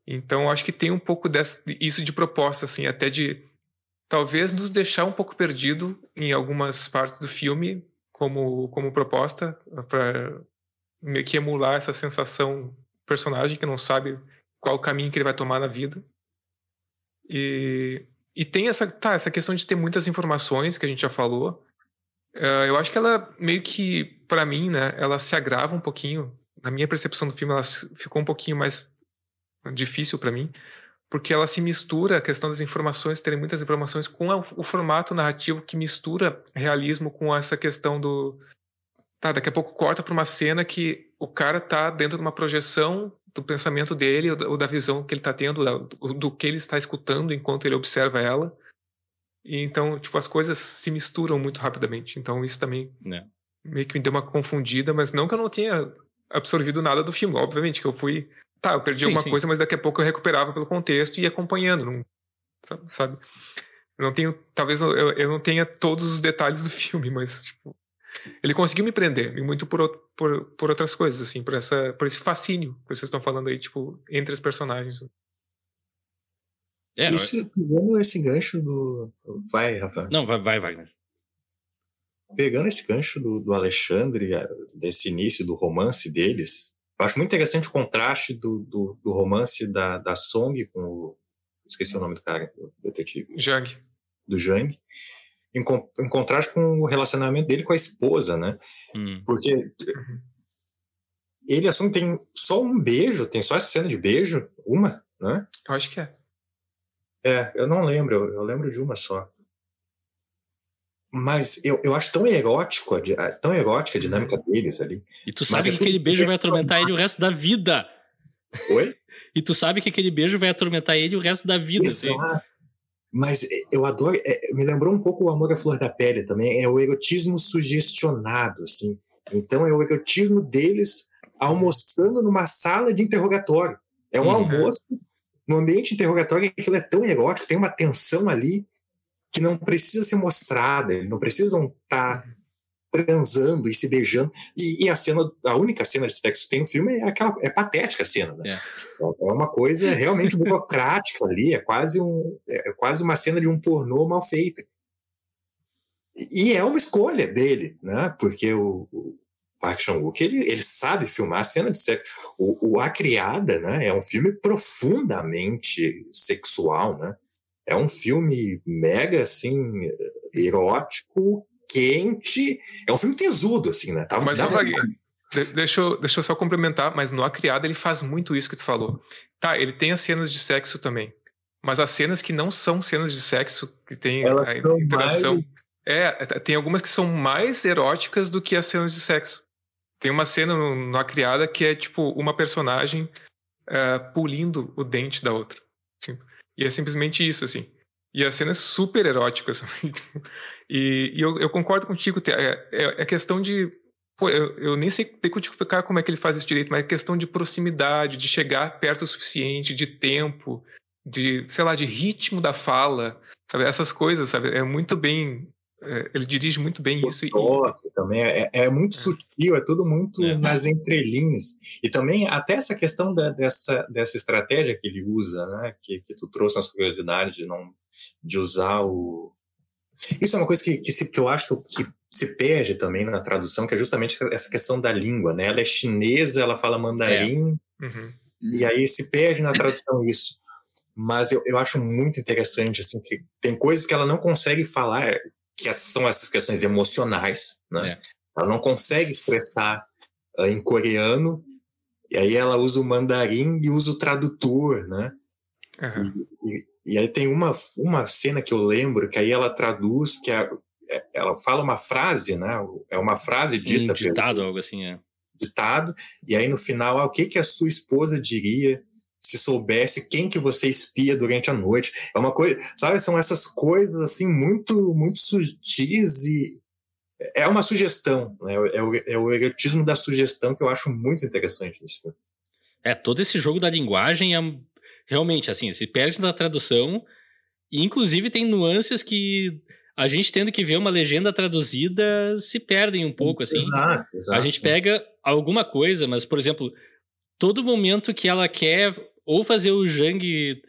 Então acho que tem um pouco dessa, isso de proposta, assim, até de talvez nos deixar um pouco perdido em algumas partes do filme como, como proposta para meio que emular essa sensação personagem que não sabe qual o caminho que ele vai tomar na vida. E, e tem essa, tá, essa questão de ter muitas informações que a gente já falou. Uh, eu acho que ela meio que, para mim, né, ela se agrava um pouquinho. Na minha percepção do filme, ela ficou um pouquinho mais difícil para mim, porque ela se mistura, a questão das informações, terem muitas informações, com o formato narrativo que mistura realismo com essa questão do. Tá, daqui a pouco corta para uma cena que o cara tá dentro de uma projeção do pensamento dele ou da, visão que ele está tendo, do, do, que ele está escutando enquanto ele observa ela. E então, tipo, as coisas se misturam muito rapidamente. Então, isso também é. meio que me deu uma confundida, mas não que eu não tenha absorvido nada do filme, obviamente, que eu fui Tá, eu perdi sim, alguma sim. coisa, mas daqui a pouco eu recuperava pelo contexto e ia acompanhando, não, sabe? Eu não tenho, talvez eu, eu não tenha todos os detalhes do filme, mas tipo, ele conseguiu me prender, muito por, por, por outras coisas, assim, por, essa, por esse fascínio que vocês estão falando aí, tipo, entre os personagens. É, Isso, pegando esse gancho do. Vai, Rafa. Não, vai, vai, vai. Pegando esse gancho do, do Alexandre, desse início do romance deles, eu acho muito interessante o contraste do, do, do romance da, da Song com o. Esqueci o nome do cara, do detetive. Jang. Do Jang. Em, em, contraste com o relacionamento dele com a esposa, né? Hum. Porque uhum. ele assume tem só um beijo, tem só essa cena de beijo, uma, né? Eu acho que é. É, eu não lembro, eu, eu lembro de uma só. Mas eu, eu acho tão erótico, tão erótica a dinâmica deles ali. E tu sabe é que aquele beijo vai atormentar ele o resto da vida. Oi? e tu sabe que aquele beijo vai atormentar ele o resto da vida. Exato. Assim. Mas eu adoro, é, me lembrou um pouco o Amor à Flor da Pele também, é o erotismo sugestionado, assim. Então é o erotismo deles almoçando numa sala de interrogatório. É um uhum. almoço no ambiente interrogatório, aquilo é tão erótico, tem uma tensão ali que não precisa ser mostrada, não precisam estar tá transando e se beijando. E, e, a cena, a única cena de sexo que tem no filme é aquela, é patética a cena, né? É, é uma coisa realmente burocrática ali, é quase, um, é quase uma cena de um pornô mal feita. E é uma escolha dele, né? Porque o, o Park Chan-wook, ele, ele sabe filmar a cena de sexo. O, o A Criada, né? É um filme profundamente sexual, né? É um filme mega, assim, erótico, quente. É um filme tesudo, assim, né? Tava, mas, deixa, eu, deixa eu só complementar, mas no A Criada ele faz muito isso que tu falou. Tá, ele tem as cenas de sexo também. Mas as cenas que não são cenas de sexo, que tem Elas a interação. Mais... É, tem algumas que são mais eróticas do que as cenas de sexo. Tem uma cena no, A Criada que é tipo uma personagem uh, pulindo o dente da outra. Assim. E é simplesmente isso, assim. E a cena é super erótica, assim. e, e eu, eu, concordo contigo, é, é, é questão de. Pô, eu, eu nem sei decodificar como é que ele faz isso direito, mas é questão de proximidade, de chegar perto o suficiente, de tempo, de, sei lá, de ritmo da fala, sabe? Essas coisas, sabe? É muito bem ele dirige muito bem isso. Toque, e... também é, é muito é. sutil, é tudo muito é. nas entrelinhas. E também até essa questão da, dessa, dessa estratégia que ele usa, né? Que, que tu trouxe nas curiosidades de não de usar o. Isso é uma coisa que, que, se, que eu acho que, que se perde também na tradução, que é justamente essa questão da língua, né? Ela é chinesa, ela fala mandarim, É. Uhum. e aí se perde na tradução isso. Mas eu, eu acho muito interessante, assim, que tem coisas que ela não consegue falar, que são essas questões emocionais, né? É. Ela não consegue expressar ah, em coreano, e aí ela usa o mandarim e usa o tradutor, né? Uhum. E, e aí tem uma, uma cena que eu lembro, que aí ela traduz, que é, é- ela fala uma frase, né? É uma frase Um dita pelo ditado, algo assim, é. ditado, e aí no final, ah, o que, que a sua esposa diria se soubesse quem que você espia durante a noite? É uma coisa, sabe, são essas coisas assim muito muito sutis e é uma sugestão, né? É o, é o erotismo da sugestão que eu acho muito interessante filme. É, todo esse jogo da linguagem é realmente assim, se perde na tradução, e inclusive tem nuances que a gente tendo que ver uma legenda traduzida se perdem um pouco, assim. Exato, exato. A gente pega alguma coisa, mas, por exemplo, todo momento que ela quer ou fazer o Jang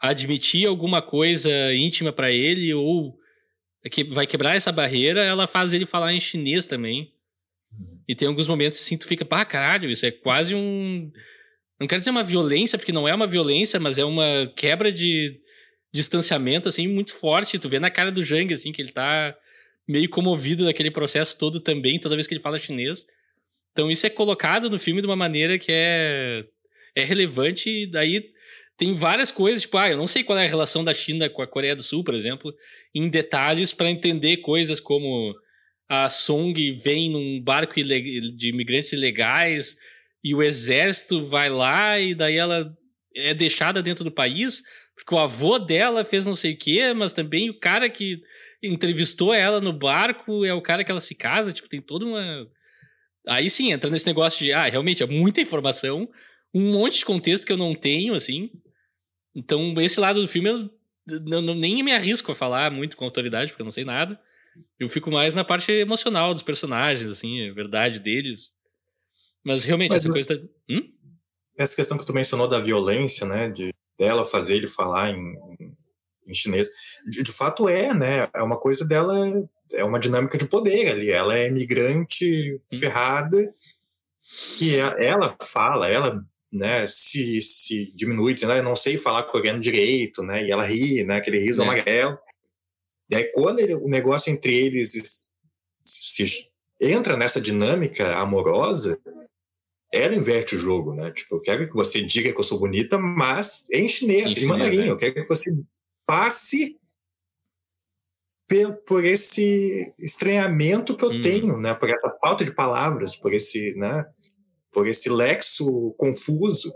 admitir alguma coisa íntima pra ele, ou que vai quebrar essa barreira, ela faz ele falar em chinês também. E tem alguns momentos assim, tu fica, pá, caralho, isso é quase um. Não quero dizer uma violência, porque não é uma violência, mas é uma quebra de distanciamento, assim, muito forte. Tu vê na cara do Jang, assim, que ele tá meio comovido daquele processo todo também, toda vez que ele fala chinês. Então isso é colocado no filme de uma maneira que é, é relevante, e daí tem várias coisas, tipo, ah, eu não sei qual é a relação da China com a Coreia do Sul, por exemplo, em detalhes para entender coisas como a Song vem num barco de imigrantes ilegais e o exército vai lá e daí ela é deixada dentro do país porque o avô dela fez não sei o quê, mas também o cara que entrevistou ela no barco é o cara que ela se casa, tipo, tem toda uma Aí sim, entra nesse negócio de, ah, realmente é muita informação, um monte de contexto que eu não tenho, assim. Então, esse lado do filme eu não, não- nem me arrisco a falar muito com autoridade, porque eu não sei nada. Eu fico mais na parte emocional dos personagens, assim, a verdade deles. Mas realmente, Mas essa coisa. Da... Hum? Essa questão que tu mencionou da violência, né, de dela fazer ele falar em, em chinês, de, de fato é, né, é uma coisa dela, é uma dinâmica de poder ali, ela é imigrante ferrada, que é- ela fala, ela, né, se, se diminui, dizendo, ah, eu não sei falar coreano direito, né, e ela ri, né, aquele riso É. amarelo, e aí quando ele- o negócio entre eles es- se entra nessa dinâmica amorosa, ela inverte o jogo, né? Tipo, eu quero que você diga que eu sou bonita, mas em chinês, Em em, mandarim. é. Eu quero que você passe por esse estranhamento que eu Uhum. tenho, né? Por essa falta de palavras, por esse, né? Por esse lexo confuso.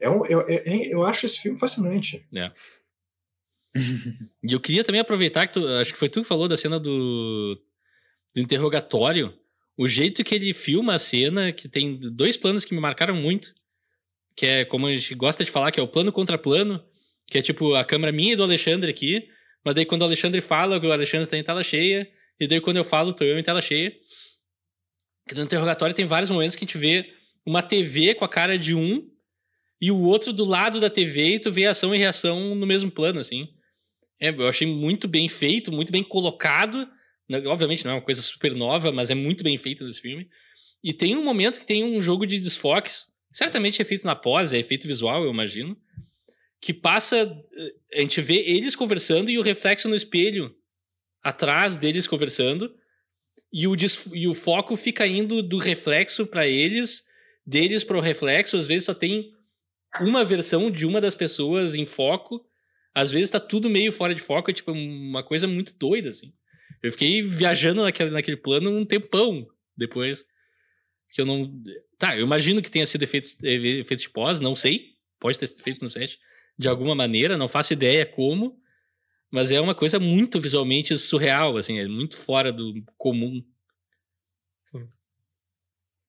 É um, eu, eu, eu acho esse filme fascinante. E eu queria também aproveitar que tu, acho que foi tu que falou da cena do, do interrogatório. O jeito que ele filma a cena, que tem dois planos que me marcaram muito. Que é como a gente gosta de falar, que é o plano contra plano. Que é tipo a câmera minha e do Alexandre aqui. Mas daí quando o Alexandre fala, o Alexandre tá em tela cheia. E daí quando eu falo, tô eu em tela cheia. Que no interrogatório tem vários momentos que a gente vê uma TV com a cara de um e o outro do lado da TV e tu vê ação e reação no mesmo plano, assim. É, eu achei muito bem feito, muito bem colocado. Obviamente não é uma coisa super nova, mas é muito bem feito nesse filme. E tem um momento que tem um jogo de desfoques, certamente é feito na pós, é efeito visual, eu imagino, que passa. eh, A gente vê eles conversando e o reflexo no espelho atrás deles conversando. E o, e o foco fica indo do reflexo para eles, deles para o reflexo. Às vezes só tem uma versão de uma das pessoas em foco. Às vezes tá tudo meio fora de foco, é tipo uma coisa muito doida, assim. Eu fiquei viajando naquele, naquele plano um tempão depois. Que eu não. Tá, eu imagino que tenha sido efeito, efeito de pós, não sei. Pode ter sido feito no set de alguma maneira, não faço ideia como. Mas é uma coisa muito visualmente surreal, assim, é muito fora do comum.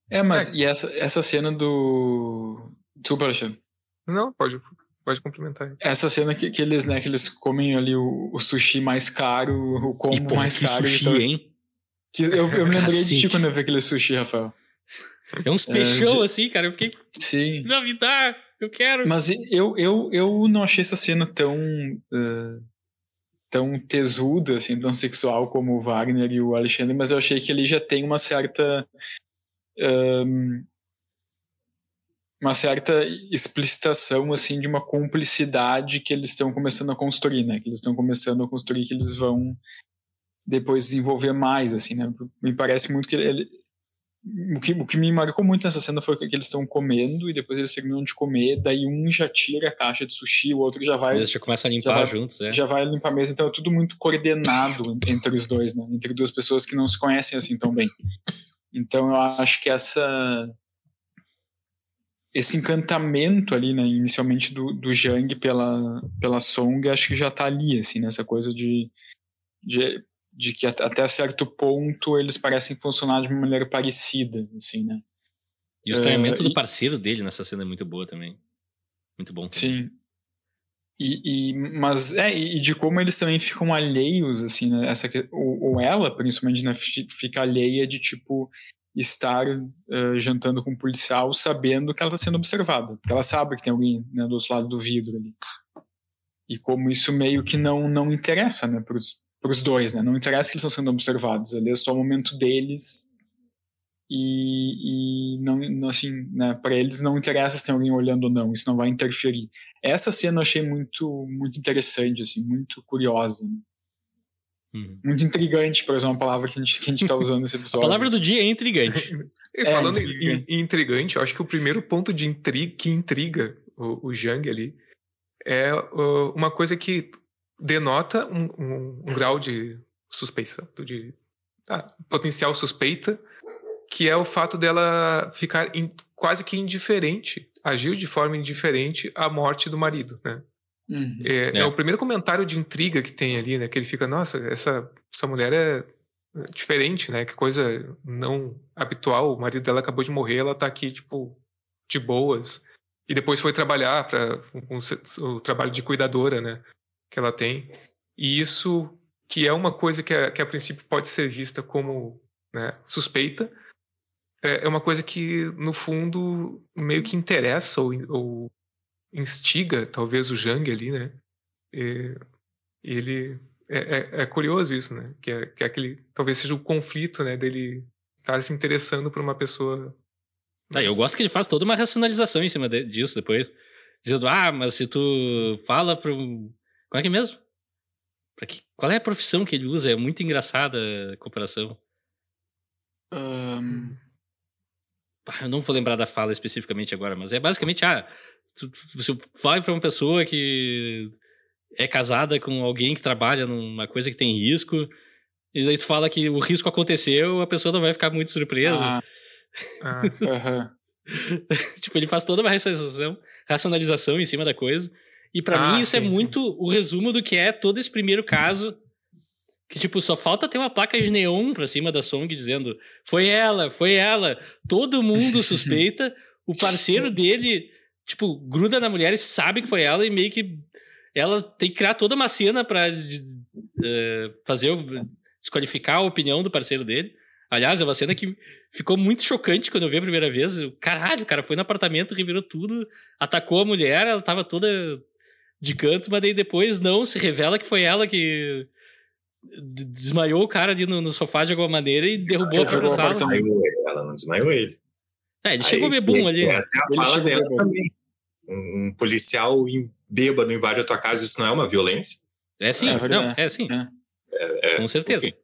É, mas e essa, essa cena do. Desculpa, Alexandre. Não, pode, pode complementar. Essa cena que, que eles, né, que eles comem ali o, o sushi mais caro, o combo E porra, mais que caro. sushi, então, hein? que eu, eu me lembrei de ti quando eu vi aquele sushi, Rafael. É uns peixão, de- assim, cara. Eu fiquei, Sim. não, me dá, eu quero. Mas eu, eu, eu não achei essa cena tão. eh, tão tesuda, assim, tão sexual como o Wagner e o Alexandre, mas eu achei que ele já tem uma certa um, uma certa explicitação assim de uma cumplicidade que eles estão começando a construir, né? Que eles estão começando a construir que eles vão depois desenvolver mais, assim, né? Me parece muito que ele, o que, o que me marcou muito nessa cena foi que eles estão comendo e depois eles terminam de comer, daí um já tira a caixa de sushi, o outro já vai. Eles já começam a limpar vai, juntos, é. Já vai limpar a mesa, então é tudo muito coordenado entre os dois, né? Entre duas pessoas que não se conhecem assim tão bem. Então eu acho que essa esse encantamento ali, né, inicialmente do, do Jang pela, pela Song, acho que já tá ali, assim, nessa coisa de, de, de que até certo ponto eles parecem funcionar de uma maneira parecida, assim, né. E o estranhamento uh, do e, parceiro dele nessa cena é muito boa também. Muito bom. Também. Sim. E, e, mas é e de como eles também ficam alheios assim né? essa ou, ou ela principalmente né, fica alheia de tipo estar uh, jantando com um policial sabendo que ela está sendo observada, que ela sabe que tem alguém né, do outro lado do vidro ali. E como isso meio que não não interessa, né, para os dois, né? Não interessa que eles estão sendo observados, ali é só o momento deles e, e não, não, assim, né, para eles não interessa se tem alguém olhando ou não, isso não vai interferir. Essa cena eu achei muito muito interessante, assim, muito curiosa. Né? Uhum. Muito intrigante, por exemplo, uma palavra que a gente está usando nesse episódio. a palavra do dia é intrigante. é, falando em, em, intrigante, eu acho que o primeiro ponto de intriga, que intriga o, o Jang ali é uh, uma coisa que denota um, um, um grau de suspeição, de ah, potencial suspeita, que é o fato dela ficar in, quase que indiferente, agir de forma indiferente à morte do marido, né? Uhum. É, é. é, o primeiro comentário de intriga que tem ali, né? Que ele fica, nossa, essa, essa mulher é diferente, né? Que coisa não habitual. O marido dela acabou de morrer, ela tá aqui, tipo, de boas. E depois foi trabalhar para um, o trabalho de cuidadora, né? Que ela tem. E isso, que é uma coisa que a, que a princípio pode ser vista como né, suspeita, é, é uma coisa que, no fundo, meio que interessa ou, ou instiga talvez o Jang ali, né? E, ele é, é, é, curioso isso, né? Que é, que é aquele talvez seja o conflito, né? Dele estar se interessando por uma pessoa. Ah, eu gosto que ele faz toda uma racionalização em cima de, disso depois, dizendo ah, mas se tu fala para um, como é que é mesmo? Pra que, qual é a profissão que ele usa? É muito engraçada a comparação. Um... Eu não vou lembrar da fala especificamente agora, mas é basicamente ah você vai para uma pessoa que é casada com alguém que trabalha numa coisa que tem risco, e daí tu fala que o risco aconteceu, a pessoa não vai ficar muito surpresa. Ah. Ah, uhum. tipo, ele faz toda uma racionalização, racionalização em cima da coisa. E para ah, mim isso é sim, é muito sim. o resumo do que é todo esse primeiro caso. Que, tipo, só falta ter uma placa de neon pra cima da Song dizendo foi ela, foi ela. Todo mundo suspeita. o parceiro dele tipo, gruda na mulher e sabe que foi ela e meio que ela tem que criar toda uma cena pra uh, fazer, desqualificar a opinião do parceiro dele. Aliás, é uma cena que ficou muito chocante quando eu vi a primeira vez. Caralho, o cara foi no apartamento, revirou tudo, atacou a mulher, ela tava toda de canto, mas daí depois não, se revela que foi ela que desmaiou o cara ali no, no sofá de alguma maneira e derrubou a própria sala. Ela não desmaiou ele. É, ele chegou bebum ali. Essa é a Ele fala dela também. Um, um policial em- bêbado invade a tua casa, isso não é uma violência? É sim, É não, verdade. é sim, É. com certeza. enfim.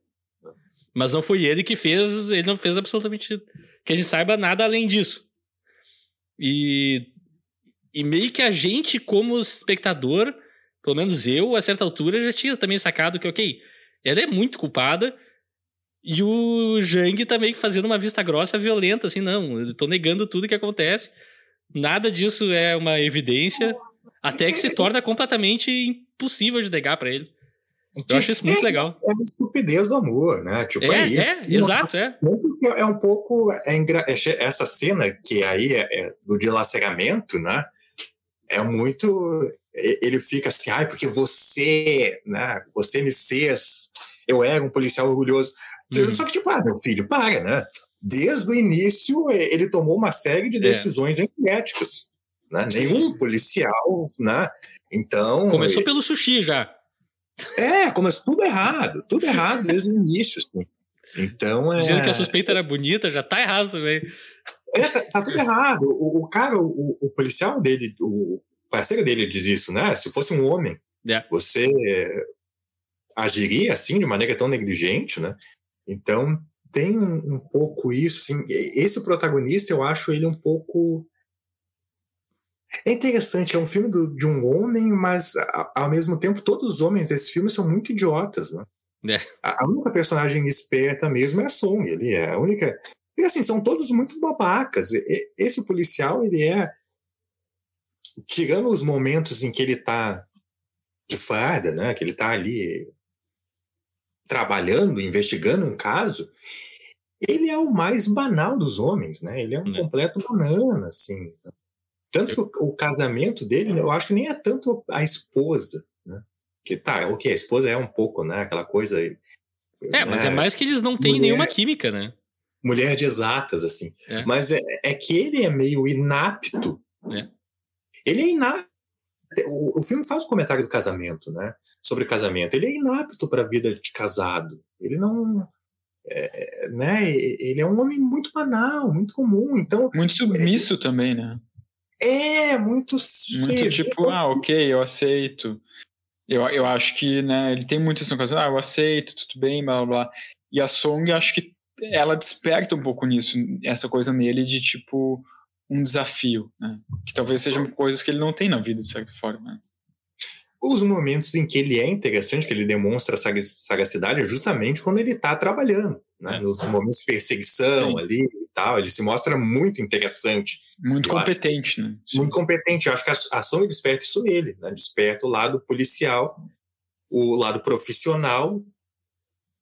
Mas não foi ele que fez, ele não fez absolutamente que a gente saiba nada além disso. E, e meio que a gente, como espectador, pelo menos eu, a certa altura, já tinha também sacado que, ok, ela é muito culpada. E o Jang tá meio que fazendo uma vista grossa violenta, assim, não, eu tô negando tudo que acontece. Nada disso é uma evidência. Até que se torna completamente impossível de negar pra ele. Eu acho isso muito legal. É a estupidez do amor, né? Tipo, é, É, isso. é, exato, é. É um pouco. É engra... é- Essa cena que aí é, é do dilaceramento, né? É muito. Ele fica assim, ai, porque você, né? Você me fez. Eu era um policial orgulhoso. Uhum. Só que, tipo, ah, meu filho, para, né? Desde o início, ele tomou uma série de É. decisões antiéticas. Né? Nenhum policial, né? Então. Começou pelo sushi já. É, começa tudo errado, tudo errado desde o início, assim. Então é. Dizendo que a suspeita era bonita, já tá errado também. É, tá, tá tudo errado. O, o cara, o, o, policial dele, o parceiro dele diz isso, né? Se fosse um homem, é. você agiria assim de maneira tão negligente, né? Então tem um, um pouco isso, assim. Esse protagonista, eu acho ele um pouco é interessante, é um filme do, de um homem, mas ao mesmo tempo todos os homens desse filme são muito idiotas, né? É. A, a, única personagem esperta mesmo é a Song, ele é a única. E assim, são todos muito babacas. Esse policial, ele é. Tirando os momentos em que ele tá de farda, né? Que ele tá ali trabalhando, investigando um caso, ele é o mais banal dos homens, né? Ele é um é. completo banana, assim. Tanto que o, o, casamento dele, eu acho que nem é tanto a esposa, né? Que tá, o que a esposa é um pouco, né? Aquela coisa. É, né? mas é mais que eles não têm mulher, nenhuma química, né? Mulher de exatas, assim. É. Mas é, é, que ele é meio inapto. É. Ele é inapto. O, o filme faz o um comentário do casamento, né? Sobre casamento. Ele é inapto para a vida de casado. Ele não. É, né? Ele é um homem muito banal, muito comum. Então, muito submisso também, né? É, muito. Muito tipo, ah, ok, eu aceito. Eu, eu acho que, né, ele tem muito isso no caso, ah, eu aceito, tudo bem, blá blá blá. E a Song, acho que ela desperta um pouco nisso, essa coisa nele de tipo um desafio, né? Que talvez sejam coisas que ele não tem na vida, de certa forma. Né? Os momentos em que ele é interessante, que ele demonstra sagacidade, é justamente quando ele está trabalhando né? É. Nos momentos de perseguição Sim. ali e tal, ele se mostra muito interessante. Muito competente, acho. né? Muito competente. Eu acho que a, a Sony desperta isso nele, né? Desperta o lado policial, o lado profissional,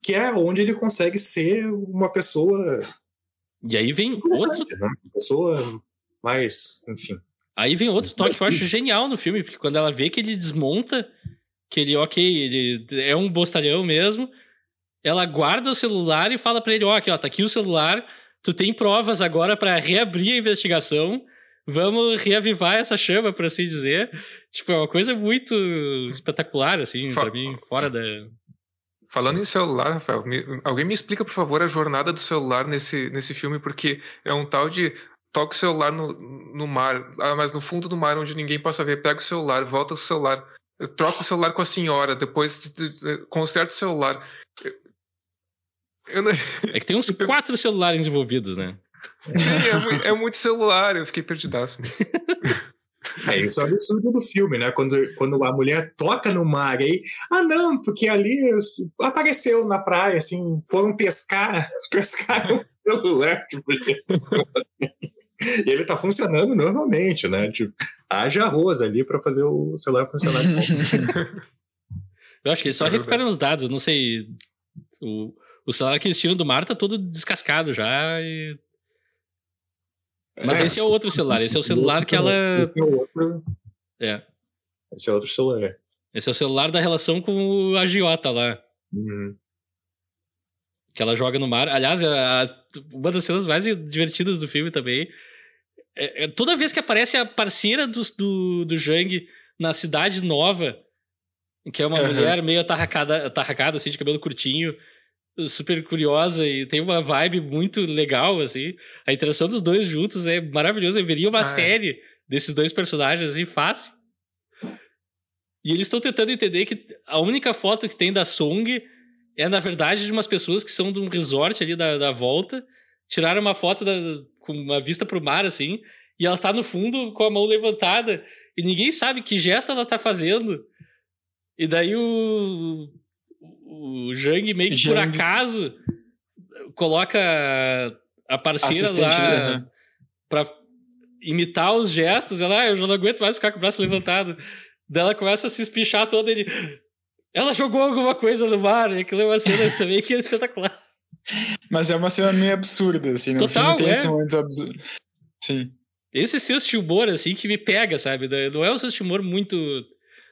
que é onde ele consegue ser uma pessoa. E aí vem outro. Né? Uma pessoa mais, enfim. Aí vem outro toque que eu acho genial no filme, porque quando ela vê que ele desmonta, que ele, ok, ele é um bostalhão mesmo, ela guarda o celular e fala para ele: Ó, oh, aqui, ó, tá aqui o celular, tu tem provas agora para reabrir a investigação, vamos reavivar essa chama, por assim dizer. Tipo, é uma coisa muito espetacular, assim, pra mim, fora da. Falando Sim. em celular, Rafael, me, alguém me explica, por favor, a jornada do celular nesse, nesse filme, porque é um tal de toca o celular no, no mar, ah, mas no fundo do mar, onde ninguém possa ver, pega o celular, volta o celular, troca o celular com a senhora, depois conserta o celular. Não... É que tem uns quatro celulares envolvidos, né? Sim, é, muito, é muito celular, eu fiquei perdidaço nisso. É, isso é o absurdo do filme, né? Quando, quando a mulher toca no mar aí, ah, não, porque ali apareceu na praia, assim, foram pescar, pescaram o celular, tipo, e ele tá funcionando normalmente, né? Tipo, haja arroz ali para fazer o celular funcionar. eu acho que eles só é recuperam os dados, eu não sei. O, o celular que eles tiram do mar tá todo descascado já. E... Mas é, esse é o outro celular. Esse é o celular que ela. É. Esse é outro celular. Esse é o celular da relação com o agiota lá. Uhum. Que ela joga no mar. Aliás, é a, uma das cenas mais divertidas do filme também. É, é, toda vez que aparece a parceira do, do, do Jang na cidade nova, que é uma uhum. mulher meio atarracada, atarracada, assim, de cabelo curtinho, super curiosa e tem uma vibe muito legal, assim. A interação dos dois juntos é maravilhosa. Eu veria uma ah, é. série desses dois personagens, assim, fácil. E eles estão tentando entender que a única foto que tem da Song é, na verdade, de umas pessoas que são de um resort ali da, da volta. Tiraram uma foto da, com uma vista pro mar, assim, e ela tá no fundo com a mão levantada. E ninguém sabe que gesto ela tá fazendo. E daí o, o Jang meio que Jang. por acaso coloca a parceira Assistente, lá né? pra imitar os gestos. Ela, ah, eu já não aguento mais ficar com o braço levantado. Daí ela começa a se espichar toda ele. Ela jogou alguma coisa no mar, e aquilo é uma cena também que é espetacular. Mas é uma cena meio absurda, assim, no Total, filme tem é. momentos absurdos. Sim. Esse senso de humor, assim, que me pega, sabe? Não é um senso de humor muito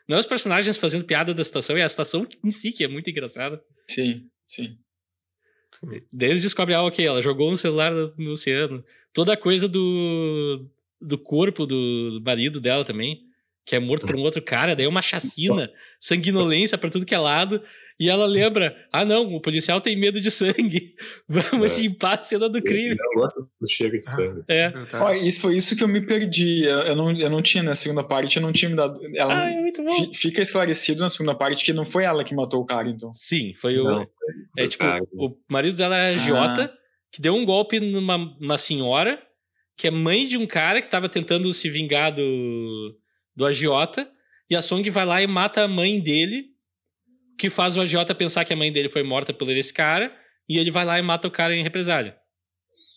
não é os personagens fazendo piada da situação, é a situação em si que é muito engraçada. Sim, sim. Daí eles descobrem, ah, ok, ela jogou um celular no oceano. Toda a coisa do, do corpo do marido dela também. que é morto por um outro cara, daí é uma chacina, sanguinolência pra tudo que é lado. E ela lembra: ah, não, o policial tem medo de sangue. Vamos É. limpar a cena do crime. Eu não gosto do cheiro de sangue. É. Ó, isso foi isso que eu me perdi. Eu, eu não, eu não tinha na segunda parte, eu não tinha me dado. Ela Ah, é muito bom. fi- fica esclarecido na segunda parte que não foi ela que matou o cara, então. Sim, foi o. Não, é foi tipo, cara. o marido dela era agiota, que deu um golpe numa uma senhora, que é mãe de um cara que tava tentando se vingar do, do agiota, e a Song vai lá e mata a mãe dele, que faz o agiota pensar que a mãe dele foi morta por esse cara, e ele vai lá e mata o cara em represália.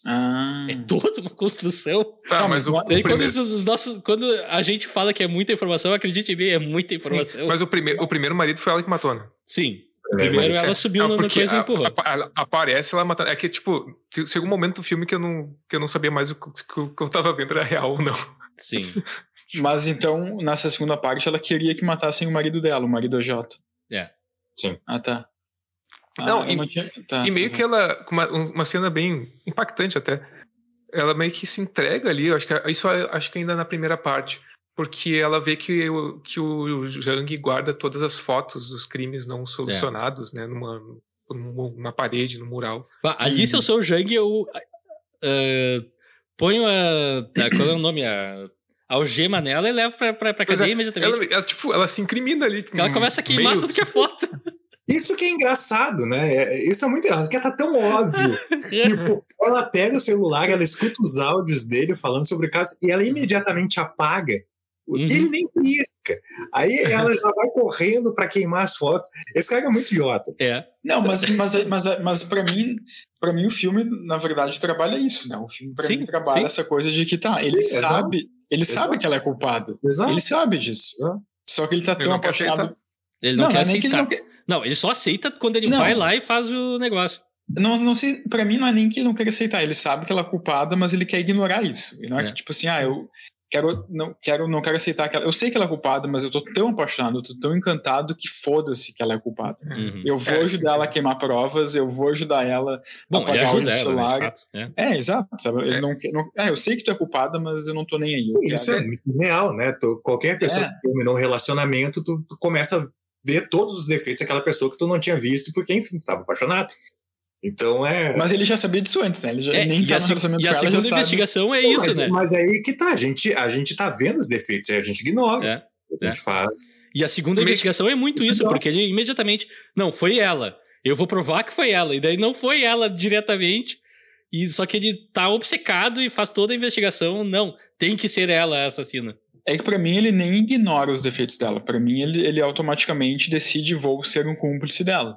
Ah. É toda uma construção. Tá, mas o, quando, primeiro, os, os nossos, quando a gente fala que é muita informação, acredite em mim, é muita informação. mas o primeiro, o primeiro marido foi ela que matou, né? Sim. É, Primeiro ela subiu Não, na coisa e a- empurrou. a- ela aparece ela matando. É que, tipo, chegou um momento do filme que eu não, que eu não sabia mais o que, o que eu tava vendo era real ou não. Sim. Mas então, nessa segunda parte, ela queria que matassem o marido dela, o marido J. É. Sim. Ah, tá. Ah, Não, e- tinha- tá, E meio tá. que ela. Uma, uma cena bem impactante até. Ela meio que se entrega ali, eu acho que isso eu acho que ainda na primeira parte. Porque ela vê que, o- que o Jang guarda todas as fotos dos crimes não solucionados, né? Numa, numa, numa parede, no mural. Ah, Ali, se eu sou o Jang, eu ah, ponho a. a- Qual é o nome? A algema nela e levo pra, pra, pra Pois cadeia é, imediatamente. Ela, ela, tipo, ela se incrimina ali. Tipo, Ela começa a queimar meio- tudo que é foto. Isso que é engraçado, né? É- Isso é muito engraçado, porque tá tão óbvio. tipo, ela pega o celular, ela escuta os áudios dele falando sobre o caso e ela imediatamente apaga. Uhum. Ele nem pisca. Aí ela já vai correndo pra queimar as fotos. Esse cara é muito idiota. É. Não, mas, mas, mas, mas para mim, para mim o filme, na verdade, trabalha isso, né? O filme para mim trabalha sim. essa coisa de que tá, ele Sim, sabe, ele Exato. sabe que ela é culpada. Exato. Ele sabe disso. Exato. Só que ele tá Ele tão não quer apaixonado. aceitar. Ele não, quer é nem que ele aceitar. não quer. Não, ele só aceita quando ele Não. vai lá e faz o negócio. Não, não sei, pra mim não é nem que ele não quer aceitar, ele sabe que ela é culpada, mas ele quer ignorar isso. E não é, É. que, tipo assim, ah, eu quero, não quero, não quero aceitar que ela. Eu sei que ela é culpada, mas eu tô tão apaixonado, eu tô tão encantado que foda-se que ela é culpada. Uhum. Eu vou É, ajudar sim. ela a queimar provas, eu vou ajudar ela Bom, ele apagar o ajuda ela, né, celular. de fato. É. É, exato, sabe? Ele É. não, quer- não, é, eu sei que tu é culpada, mas eu não tô nem aí. Eu Isso quero- é muito real, né? Tu- qualquer pessoa É. que terminou um relacionamento, tu, tu começa a ver todos os defeitos daquela pessoa que tu não tinha visto, porque, enfim, tu tava apaixonado. Então é. Mas ele já sabia disso antes, né? Ele, já, É, nem e tá a, no relacionamento e a com ela, segunda já sabe. investigação é Pô, isso, mas, né? mas aí que tá, a gente, a gente tá vendo os defeitos, aí a gente ignora. É. A gente faz. E a segunda investigação é muito isso, Nossa. porque ele imediatamente. Não, foi ela. Eu vou provar que foi ela. E daí não foi ela diretamente. E só que ele tá obcecado e faz toda a investigação. Não, tem que ser ela a assassina. É que pra mim ele nem ignora os defeitos dela. Pra mim ele, ele automaticamente decide vou ser um cúmplice dela.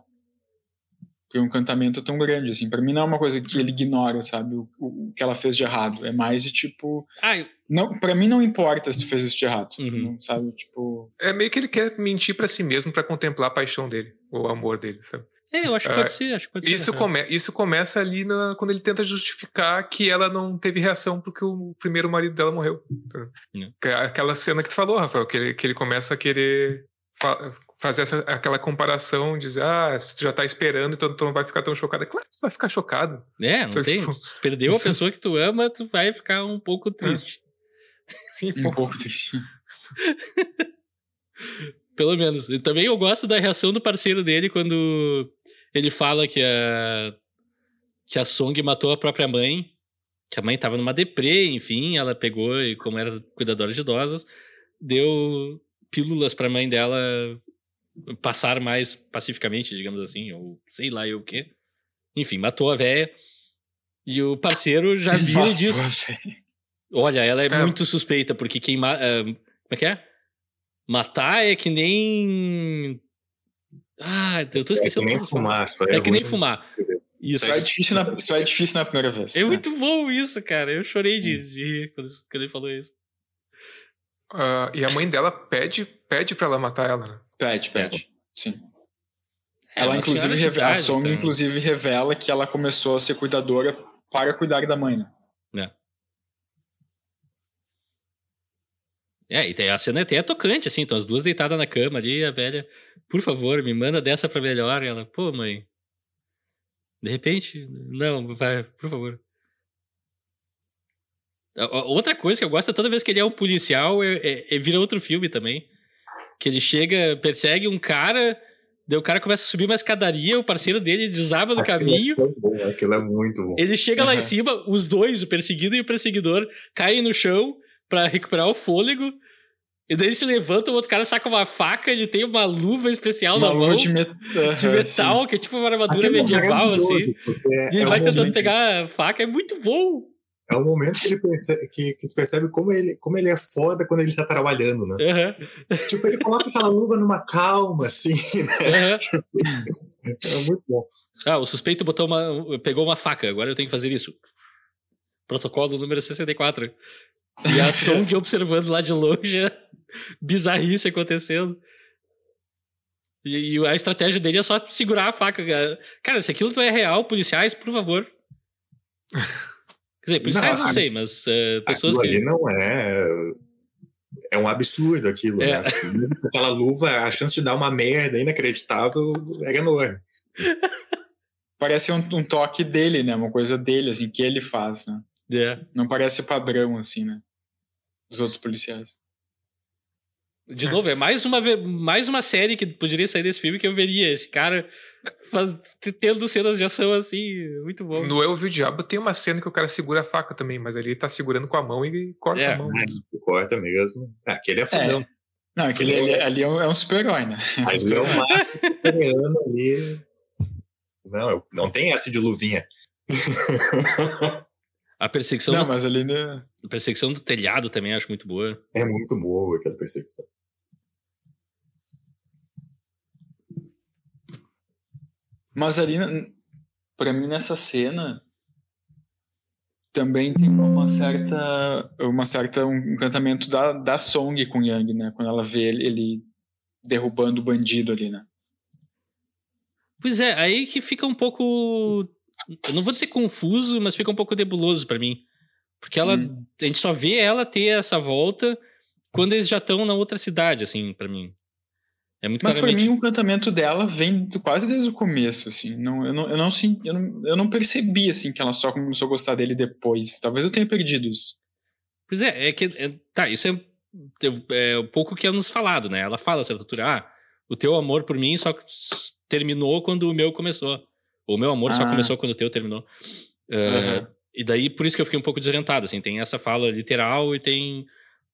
Porque o encantamento é tão grande, assim. Pra mim não é uma coisa que ele ignora, sabe? O, o- o que ela fez de errado. É mais de tipo. Ah, eu- Não, pra mim não importa se tu fez isso de errado. Uhum. não, sabe? Tipo. É meio que ele quer mentir pra si mesmo pra contemplar a paixão dele, o amor dele, sabe? é, eu acho que Ah, pode ser. Acho que pode ser. Isso, né? come, isso começa ali na- quando ele tenta justificar que ela não teve reação porque o primeiro marido dela morreu. Não. Que é Aquela cena que tu falou, Rafael, que ele, que ele começa a querer fazer essa, aquela comparação, dizer, ah, tu já tá esperando, então tu não vai ficar tão chocado. É claro que tu vai ficar chocado. É, não Só tem. tipo- Se tu perdeu a pessoa que tu ama, tu vai ficar um pouco triste. Sim, Um pouco triste. Pelo menos. E também eu gosto da reação do parceiro dele quando ele fala que a que a Song matou a própria mãe, que a mãe tava numa deprê, enfim, ela pegou e como era cuidadora de idosos, deu pílulas pra mãe dela passar mais pacificamente, digamos assim, ou sei lá eu o quê. Enfim, matou a véia. E o parceiro já vira e diz: Olha, ela é, É. muito suspeita, porque quem. ma- ah, como é que é? Matar é que nem. Ah, eu tô É que esquecendo. nem fumar. Só É, que nem fumar. Isso. Só é, difícil na, só é difícil na primeira vez. É né? muito bom isso, cara. Eu chorei de, de rir quando, quando ele falou isso. ah, e a mãe dela pede, pede pra ela matar ela, né? Pede, pede. Sim. É, ela, uma inclusive, senhora de reve- a idade, Song, então. inclusive, revela que ela começou a ser cuidadora para cuidar da mãe. né? É, e a cena até é tocante, assim. Então as duas deitadas na cama ali, e a velha, por favor, me manda dessa pra melhor. E ela, pô, mãe. De repente, não, vai, por favor. Outra coisa que eu gosto é toda vez que ele é um policial, é, é, é vira outro filme também. Que ele chega, persegue um cara, daí o cara começa a subir uma escadaria, o parceiro dele desaba no Aquilo caminho. É bom, aquilo é muito bom. Ele chega lá em cima, os dois, o perseguido e o perseguidor, caem no chão pra recuperar o fôlego. E daí ele se levanta, o outro cara saca uma faca, ele tem uma luva especial Uma na luva mão de, de, met... Aham, metal, que é tipo uma armadura Aquilo é medieval, assim. maravilhoso, porque E ele é vai um tentando momento- pegar a faca, é muito bom. É o momento que ele percebe, que, que tu percebe como ele, como ele é foda quando ele tá trabalhando, né? Aham, Tipo, ele coloca aquela luva numa calma, assim, né? aham. É muito bom. Ah, o suspeito botou uma, pegou uma faca, agora eu tenho que fazer isso. Protocolo número 64. E a Song observando lá de longe, é bizarrice acontecendo. E, e a estratégia dele é só segurar a faca. Cara, se aquilo não é real, policiais, por favor. Quer dizer, policiais não, Não, sei, abs- mas eh, pessoas aquilo que. ali não é. É um absurdo aquilo, É. né? Aquela luva, a chance de dar uma merda inacreditável era enorme. Parece um, um toque dele, né? Uma coisa dele, assim, que ele faz, né? É. Não parece o padrão, assim, né? Dos outros policiais. De novo, é mais uma, mais uma série que poderia sair desse filme que eu veria. Esse cara faz- tendo cenas de ação assim, muito bom. No Eu Vi o Diabo tem uma cena que o cara segura a faca também, mas ali ele tá segurando com a mão e corta É. a mão. Corta mesmo. Ah, Aquele é fodão. Não, aquele ali, ali é um, é um super-herói, né? Mas o é um coreano ali. Não, eu- não tem essa de luvinha. A perseguição, Não, do, mas ali, né? a perseguição do telhado também acho muito boa. É muito boa aquela perseguição. Mas ali, pra mim, nessa cena, também tem uma certa, uma certa um encantamento da, da Song com Yang, né? Quando ela vê ele, ele derrubando o bandido ali, né? Pois é, aí que fica um pouco. Eu não vou dizer confuso, mas fica um pouco nebuloso pra mim. Porque ela. Hum. A gente só vê ela ter essa volta quando eles já estão na outra cidade, assim, pra mim. É muito Mas pra claramente. mim o encantamento dela vem quase desde o começo, assim. Não, eu, não, eu, não, sim- eu, não, eu não percebi, assim, que ela só começou a gostar dele depois. Talvez eu tenha perdido isso. Pois é, é que. é- tá, isso é, é um pouco que é nos falado, né? Ela fala a certa altura, ah, o teu amor por mim só terminou quando o meu começou. O meu amor só Ah. começou quando o teu terminou. Uh, Aham. E daí, por isso que eu fiquei um pouco desorientado, assim. Tem essa fala literal e tem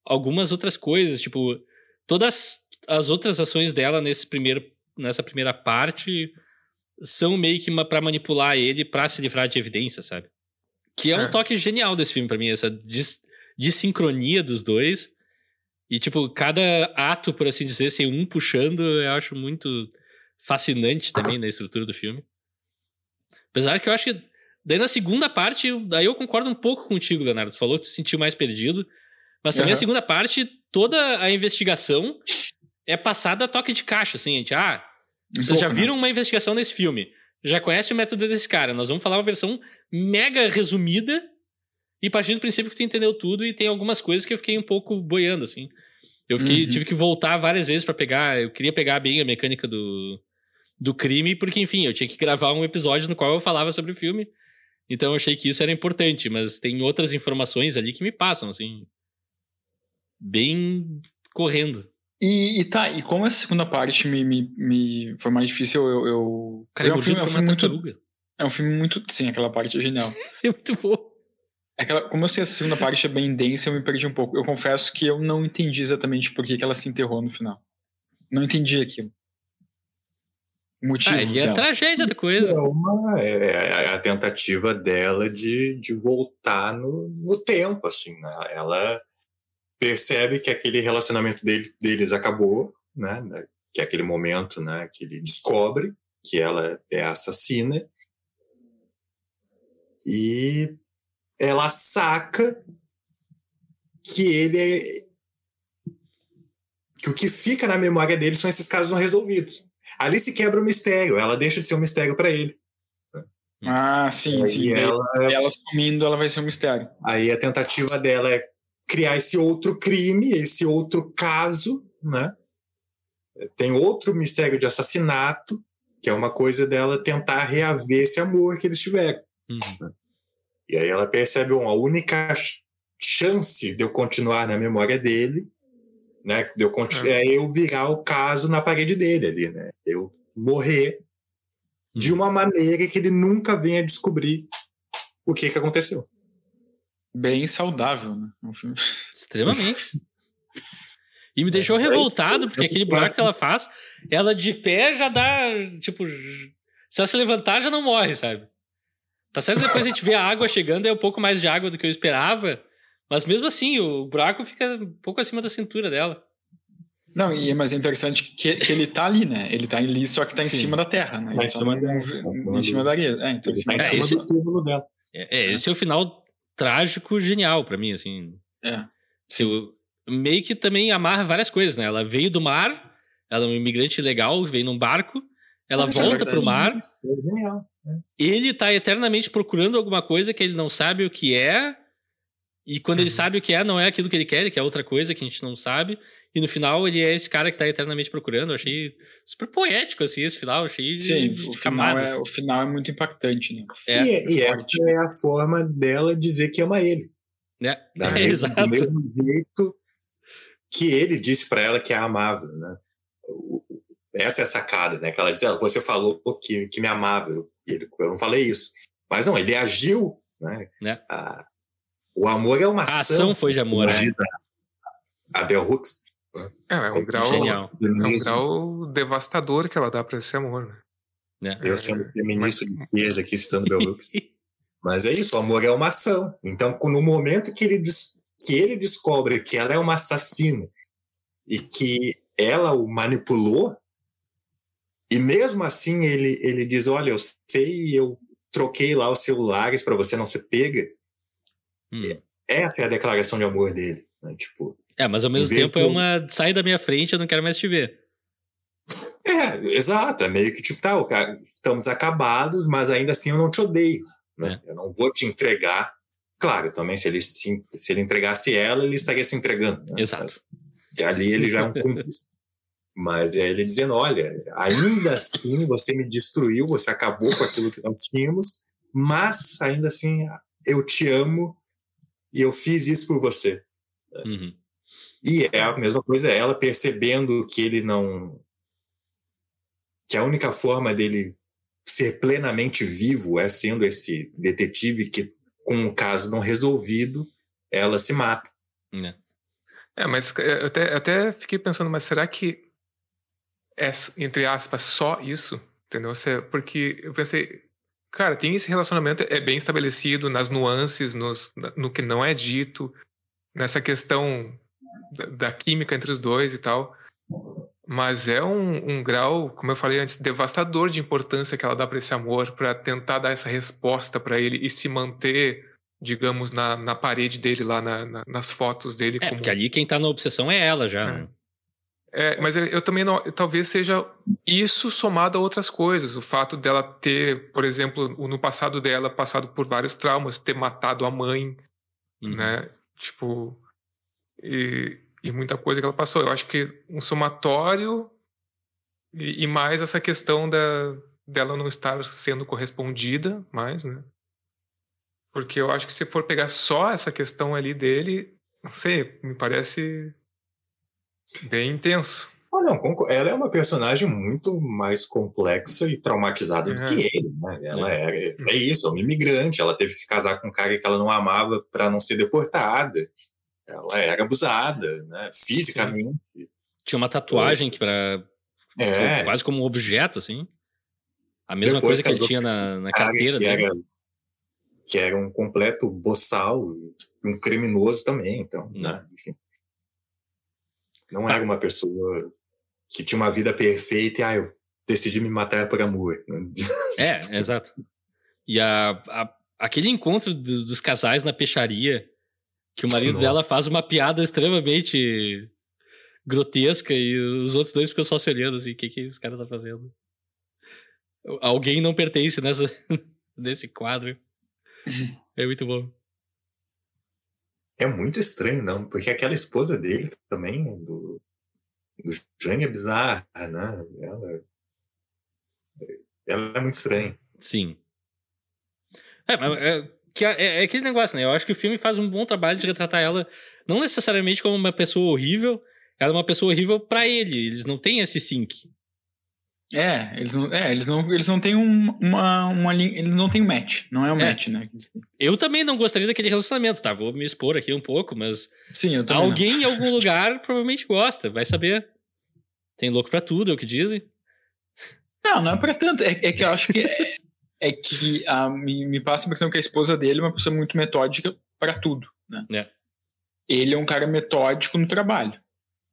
algumas outras coisas, tipo... Todas as outras ações dela nesse primeiro, nessa primeira parte são meio que uma pra manipular ele pra se livrar de evidência, sabe? Que é um É. toque genial desse filme pra mim, essa dis, dissincronia dos dois. E, tipo, cada ato, por assim dizer, sem um puxando, eu acho muito fascinante também na estrutura do filme. Apesar que eu acho que. Daí na segunda parte, daí eu concordo um pouco contigo, Leonardo. Tu falou que tu se sentiu mais perdido. Mas também a Aham. segunda parte, toda a investigação é passada a toque de caixa, assim, gente. Ah, Um vocês já pouco, né? viram uma investigação nesse filme. Já conhece o método desse cara. Nós vamos falar uma versão mega resumida e partir do princípio que tu entendeu tudo e tem algumas coisas que eu fiquei um pouco boiando, assim. Eu fiquei, Uhum. tive que voltar várias vezes pra pegar. Eu queria pegar bem a mecânica do, do crime, porque, enfim, eu tinha que gravar um episódio no qual eu falava sobre o filme. Então eu achei que isso era importante, mas tem outras informações ali que me passam, assim. Bem correndo. E, e tá, e como essa segunda parte me, me, me foi mais difícil, eu. eu Cara, é um filme, é um filme muito. tartaruga. É um filme muito. Sim, aquela parte é genial. É muito bom. Aquela, como eu sei a segunda parte é bem densa, eu me perdi um pouco. Eu confesso que eu não entendi exatamente por que, que ela se enterrou no final. Não entendi aquilo. O motivo. Ah, e a dela. tragédia da coisa. É, uma, é a tentativa dela de, de voltar no, no tempo, assim, né? Ela percebe que aquele relacionamento dele, deles acabou, né? Que é aquele momento, né? Que ele descobre que ela é assassina e ela saca que ele é que o que fica na memória dele são esses casos não resolvidos. Ali se quebra o mistério, ela deixa de ser um mistério para ele. Ah, sim, Aí sim. Ela, Ela sumindo, ela vai ser um mistério. aí a tentativa dela é criar esse outro crime, esse outro caso, né? Tem outro mistério de assassinato, que é uma coisa dela tentar reaver esse amor que eles tiveram. Uhum. E aí ela percebe, bom, a única ch- chance de eu continuar na memória dele, né? De eu, continu... é. eu virar o caso na parede dele ali, né? Eu morrer de uma maneira que ele nunca venha descobrir o que, que aconteceu. Bem saudável, né? Extremamente. E me deixou revoltado, porque aquele buraco que ela faz, ela de pé já dá. Tipo, se ela se levantar, já não morre, sabe? Tá certo depois a gente vê a água chegando, é um pouco mais de água do que eu esperava. Mas mesmo assim, o buraco fica um pouco acima da cintura dela. Não, e, mas é interessante que, que ele tá ali, né? Ele tá ali, só que tá em Sim. cima da terra, né? Tá em cima, tá em cima da areia. É, então, em cima, é, esse, do dela. É, é, esse é o final trágico, genial para mim, assim. É. Se eu, meio que também amarra várias coisas, né? Ela veio do mar, ela é um imigrante legal, veio num barco, ela Mas volta é pro mar. É genial. É. Ele tá eternamente procurando alguma coisa que ele não sabe o que é. E quando uhum. ele sabe o que é, não é aquilo que ele quer, ele quer outra coisa que a gente não sabe. E no final ele é esse cara que tá eternamente procurando. Eu achei super poético, assim, esse final. Achei Sim, de, o, final é, o final é muito impactante, né? É, e, e essa é a forma dela dizer que ama ele. É, é exato. Do mesmo jeito que ele disse para ela que a amava, né? Essa é a sacada, né? Que ela diz, ah, você falou que, que me amava, eu, eu não falei isso. Mas não, ele agiu, né? É. A, o amor é uma ação. A ação foi de amor, né? A, a Bell Hooks. É, é um grau, Genial. é um grau devastador que ela dá para esse amor, né? É. Eu sendo feminista de esquerda aqui citando Bell Hooks. Mas é isso, o amor é uma ação. Então, no momento que ele, que ele descobre que ela é uma assassina e que ela o manipulou, e mesmo assim ele, ele diz: Olha, eu sei, eu troquei lá os celulares para você não ser pega. Hum. Essa é a declaração de amor dele. Né? Tipo, é, mas ao mesmo tempo é uma. Sai da minha frente, eu não quero mais te ver. É, exato. É meio que tipo, tá, estamos acabados, mas ainda assim eu não te odeio. Né? É. Eu não vou te entregar. Claro, também, se ele, se, se ele entregasse ela, ele estaria se entregando. Né? Exato. E ali ele já é um cúmplice. Mas é ele dizendo: olha, ainda assim você me destruiu, você acabou com aquilo que nós tínhamos, mas ainda assim eu te amo e eu fiz isso por você. Uhum. E é a mesma coisa, ela percebendo que ele não. que a única forma dele ser plenamente vivo é sendo esse detetive que, com um caso não resolvido, ela se mata. É, é mas eu até, eu até fiquei pensando, mas será que é, entre aspas, só isso? Entendeu? Porque eu pensei, cara, tem esse relacionamento, é bem estabelecido nas nuances, nos, no que não é dito, nessa questão da, da química entre os dois e tal. Mas é um, um, grau, como eu falei antes, devastador de importância que ela dá para esse amor, para tentar dar essa resposta para ele e se manter, digamos, na, na parede dele, lá na, na, nas fotos dele. É, como... porque ali quem tá na obsessão é ela já. É. É, mas eu, eu, também não. Talvez seja isso somado a outras coisas. O fato dela ter, por exemplo, no passado dela, passado por vários traumas, ter matado a mãe, uhum. né? Tipo. E, e muita coisa que ela passou. Eu acho que um somatório e, e mais essa questão da, dela não estar sendo correspondida mais, né? Porque eu acho que se for pegar só essa questão ali dele, não sei, me parece bem intenso. Ah, não, ela é uma personagem muito mais complexa e traumatizada do que ele, né? Ela é, é isso, é uma imigrante, ela teve que casar com um cara que ela não amava para não ser deportada ela era abusada, né? Fisicamente. Sim. Tinha uma tatuagem que para é. quase como um objeto, assim. A mesma Depois coisa que ele tinha na, na carteira que dele. Era, que era um completo boçal, um criminoso também, então, né? Enfim. Não era uma pessoa que tinha uma vida perfeita e, ah, eu decidi me matar por amor. É, exato. E a, a, aquele encontro do, dos casais na peixaria, que o marido Nossa. dela faz uma piada extremamente grotesca e os outros dois ficam só se olhando assim, o que que esse cara tá fazendo? Alguém não pertence nessa, nesse quadro. É muito bom. É muito estranho, não, porque aquela esposa dele também, do, do Jane, é bizarra, né? Ela, ela é muito estranha. Sim. É, é, é, é, aquele negócio, né? Eu acho que o filme faz um bom trabalho de retratar ela, não necessariamente como uma pessoa horrível, ela é uma pessoa horrível para ele. Eles não têm esse sync. É, eles não, é, eles não, elinha, têm um, uma, uma linha, eles não têm um match, não é um é. match, né? Eu também não gostaria daquele relacionamento, tá? Vou me expor aqui um pouco, mas Sim, eu alguém não. em algum lugar provavelmente gosta, vai saber. Tem louco para tudo, é o que dizem. Não, não é pra tanto. É, é que eu acho que é, é que a, me, me, passa a impressão que a esposa dele é uma pessoa muito metódica para tudo, né? É. Ele é um cara metódico no trabalho,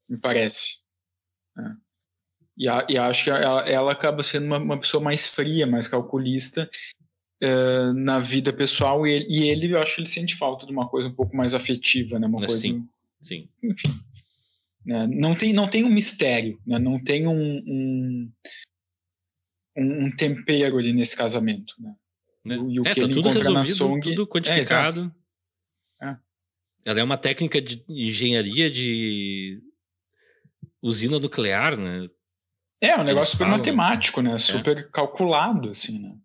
me parece. É. E, a, e acho que ela, ela, acaba sendo uma, uma, pessoa mais fria, mais calculista uh, na vida pessoal. E ele, e ele, eu acho que ele sente falta de uma coisa um pouco mais afetiva, né? Uma sim, coisa. Sim. Enfim. Né? Não, tem, não tem um mistério, né? não tem um, um, um, tempero ali nesse casamento. Né? né? E o é, que tá ele tudo encontra na Song. Tudo quantificado. É, é. Ela é uma técnica de engenharia de usina nuclear, né? É, um negócio super falam. matemático, né? É. Super calculado, assim, né?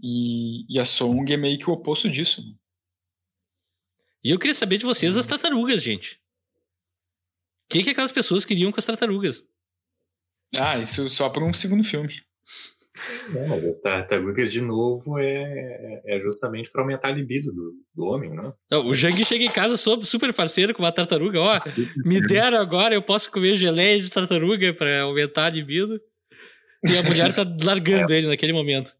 E, e, a Song é meio que o oposto disso. Né? E eu queria saber de vocês as tartarugas, gente. O que, que aquelas pessoas queriam com as tartarugas? Ah, isso só para um segundo filme. É, mas as tartarugas, de novo, é, é justamente para aumentar a libido do, do homem, não? não o Jang chega em casa super parceiro com uma tartaruga. Ó, me deram agora, eu posso comer geleia de tartaruga para aumentar a libido. E a mulher tá largando é, ele naquele momento.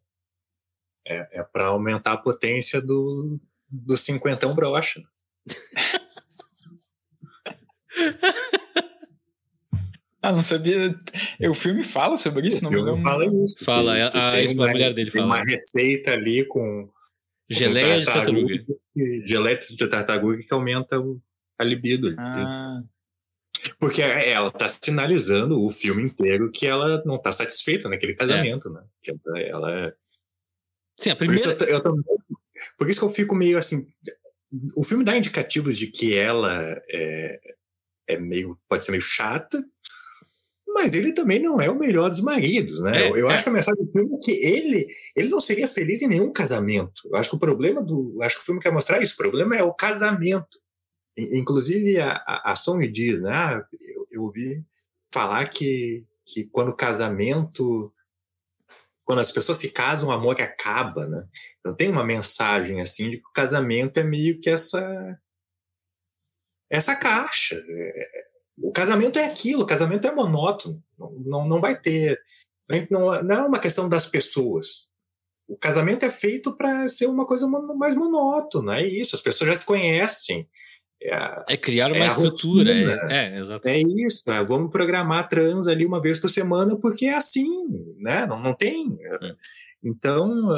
É, é para aumentar a potência do, do cinquentão brocha. Ah, não sabia. O filme fala sobre isso? O não filme fala isso. Fala, que, que a, a, uma, mulher dele tem fala. uma receita ali com. Geleia de tartaruga. Geleia de tartaruga que aumenta o, a libido. Ah. Porque ela tá sinalizando o filme inteiro que ela não tá satisfeita naquele casamento, é. né? Que ela é. Sim, a primeira. Por isso, eu, eu, por isso que eu fico meio assim. O filme dá indicativos de que ela é, é meio. pode ser meio chata, mas ele também não é o melhor dos maridos, né? É, eu, eu é. acho que a mensagem do filme é que ele, ele não seria feliz em nenhum casamento. Eu acho que o problema do. Acho que o filme quer mostrar isso. O problema é o casamento. Inclusive, a, a, a Song diz, né? Ah, eu, eu ouvi falar que, que quando o casamento. Quando as pessoas se casam, o amor acaba, né? Então tem uma mensagem assim de que o casamento é meio que essa. Essa caixa. É, o casamento é aquilo, o casamento é monótono, não, não, vai ter. Não, não é uma questão das pessoas. O casamento é feito para ser uma coisa mais monótona, é isso, as pessoas já se conhecem. É, é criar uma é estrutura, é, é, exatamente. É isso, é, vamos programar trans ali uma vez por semana porque é assim, né? Não, não tem. É. Então,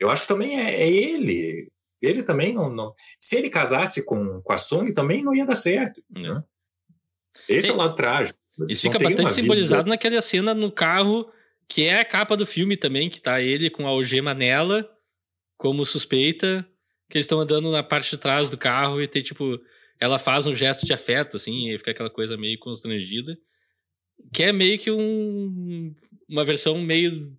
eu acho que também é, é ele. Ele também não, não. Se ele casasse com, com a Song, também não ia dar certo. Né? Esse é, é o lado trágico. Isso fica bastante simbolizado vida. naquela cena no carro, que é a capa do filme também, que tá ele com a algema nela, como suspeita, que eles estão andando na parte de trás do carro e tem, tipo, ela faz um gesto de afeto, assim, e fica aquela coisa meio constrangida. Que é meio que um, uma versão meio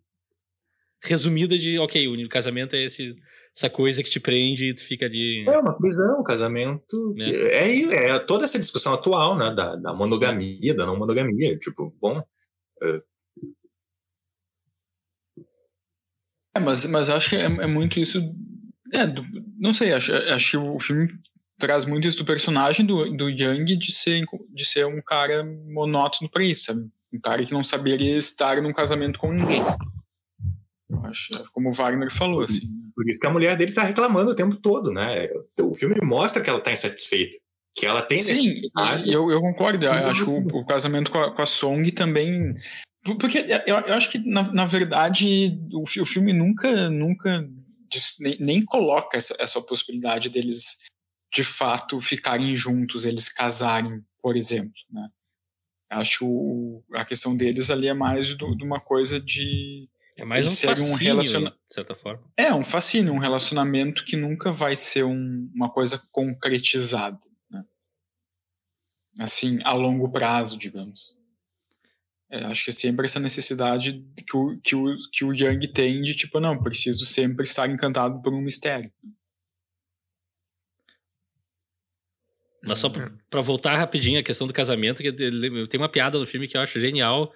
resumida de, ok, o casamento é esse essa coisa que te prende e tu fica ali. É uma prisão, casamento. É. é, é toda essa discussão atual, né? Da, da monogamia, da não monogamia. Tipo, bom. É, é mas, mas acho que é, é muito isso. É, do, não sei, acho, acho que o filme traz muito isso do personagem do, do Yang de ser, de ser um cara monótono pra isso, sabe? Um cara que não saberia estar num casamento com ninguém. Eu acho, como o Wagner falou, assim. Por isso que a mulher dele está reclamando o tempo todo, né? O filme mostra que ela está insatisfeita. Que ela tem Sim, eu, eu concordo. Eu acho que o, o casamento com a, com a, Song também. Porque eu, eu acho que, na, na verdade, o, o filme nunca, nunca nem, nem coloca essa, essa possibilidade deles de fato ficarem juntos, eles casarem, por exemplo. Né? Acho a questão deles ali é mais de uma coisa de é mais um fascínio, um relaciona... de certa forma. É, um fascínio, um relacionamento que nunca vai ser um, uma coisa concretizada. Né? Assim, a longo prazo, digamos. É, acho que é sempre essa necessidade que o, que, o, que o Young tem de, tipo, não, preciso sempre estar encantado por um mistério. Mas só pra voltar rapidinho a questão do casamento, que tem uma piada no filme que eu acho genial,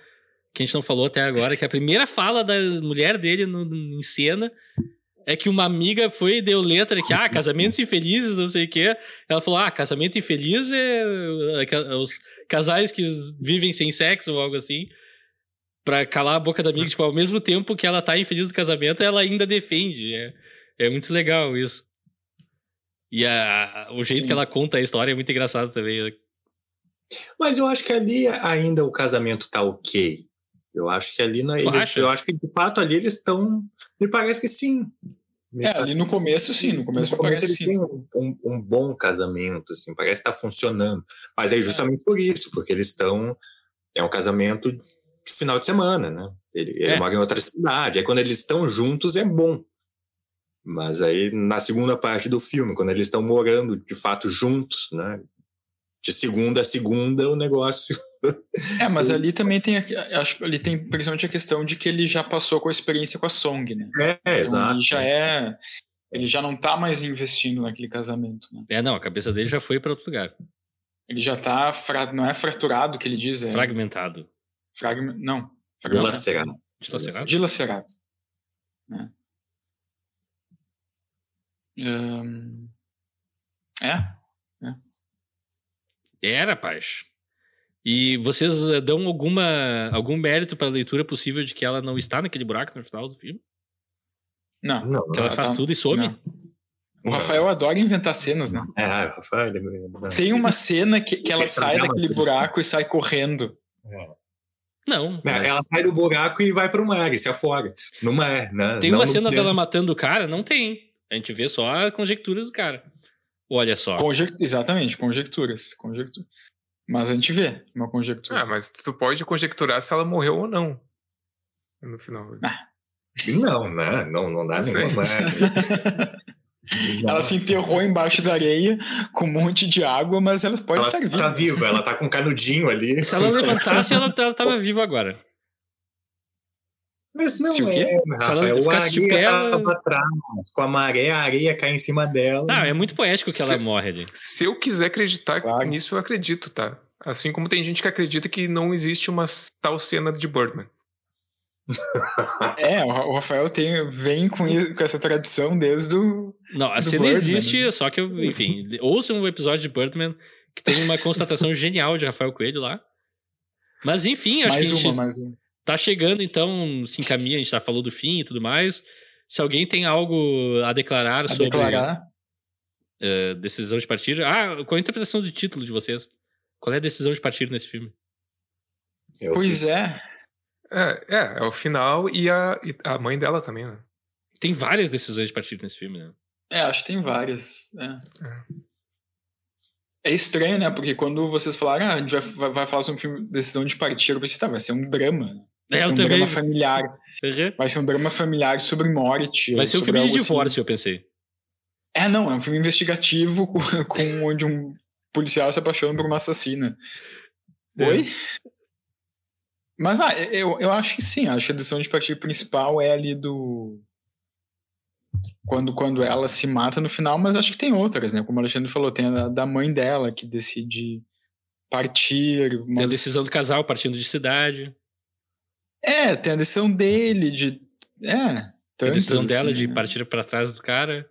que a gente não falou até agora, que a primeira fala da mulher dele no, em cena é que uma amiga foi e deu letra que, ah, casamentos infelizes, não sei o quê. Ela falou, ah, casamento infeliz é, é os casais que vivem sem sexo ou algo assim. Pra calar a boca da amiga, tipo, ao mesmo tempo que ela tá infeliz do casamento, ela ainda defende. É, é muito legal isso. E a, o jeito Sim. que ela conta a história é muito engraçado também. Né? Mas eu acho que ali ainda o casamento tá ok. Eu acho que ali na, eles, eu acho que de fato ali eles estão. Me parece que sim. É, ali no começo, sim. No começo, no começo eles têm um, um, um, bom casamento, assim, parece estar tá funcionando. Mas é justamente é. por isso, porque eles estão. É um casamento de final de semana, né? Ele, ele é. mora em outra cidade. Aí quando eles estão juntos é bom. Mas aí na segunda parte do filme, quando eles estão morando de fato juntos, né? De segunda a segunda, o negócio É, mas ali também tem, acho ali tem principalmente a questão de que ele já passou com a experiência com a Song, né? É, então, exato. Ele já é, ele já não tá mais investindo naquele casamento, né? É, não, a cabeça dele já foi para outro lugar. Ele já tá, fra, não é fraturado que ele diz, é... Fragmentado. Fragme, não. Dilacerado. Dilacerado? Dilacerado. É. Um, é. é. Era, paz. E vocês eh, dão alguma, algum mérito para a leitura possível de que ela não está naquele buraco no final do filme? Não. não que ela faz tá... tudo e some? Não. O Rafael adora inventar cenas, né? É, o Rafael. Tem uma cena que, que ela sai daquele buraco e sai correndo. É. Não. Mas... Ela sai do buraco e vai para o mar e se afoga. No mar, né? Tem não uma cena dela matando o cara? Não tem. A gente vê só a conjectura do cara. Olha só. Conject... Exatamente, conjecturas. Conjecturas. Mas a gente vê uma conjectura. Ah, mas tu pode conjecturar se ela morreu ou não. No final. Ah. Não, né? Não, não dá nenhuma. ela se enterrou embaixo da areia com um monte de água, mas ela pode ela estar viva. Tá viva, ela tá com um canudinho ali. Se ela levantasse, ela, ela tava viva agora. Mas não Se é, Rafael, de pé, ela... trás, com a maré, a areia cai em cima dela. Não, é muito poético que se, ela morre ali. Se eu quiser acreditar claro. nisso, eu acredito, tá? Assim como tem gente que acredita que não existe uma tal cena de Birdman. é, o Rafael tem, vem com, com essa tradição desde o. Não, a cena Birdman, existe, né? só que, eu, enfim, ouçam um episódio de Birdman que tem uma constatação genial de Rafael Coelho lá. Mas enfim, acho mais que. Mais uma, mais uma. Tá chegando, então, se encaminha, a gente tá falando do fim e tudo mais. Se alguém tem algo a declarar a sobre declarar. Uh, decisão de partir. Ah, qual a interpretação do título de vocês? Qual é a decisão de partir nesse filme? Eu pois fiz. é. é. É, é o final e a, e a mãe dela também, né? Tem várias decisões de partir nesse filme, né? É, acho que tem várias. É. é. É estranho, né? Porque quando vocês falaram, ah, a gente vai, vai falar sobre um filme Decisão de Partir, eu pensei, tá, vai ser um drama. É, um também. drama familiar. Uhum. Vai ser um drama familiar sobre morte. Vai ser um filme de divórcio, assim. eu pensei. É, não, é um filme investigativo com, com onde um policial se apaixona por uma assassina. É. Oi? Mas ah, eu, eu acho que sim, acho que a decisão de partido principal é ali do. Quando, quando ela se mata no final, mas acho que tem outras, né? Como o Alexandre falou, tem a da mãe dela que decide partir. Mas... Tem a decisão do casal partindo de cidade. É, tem a decisão dele de. É. Tem a decisão assim, dela de né? partir para trás do cara.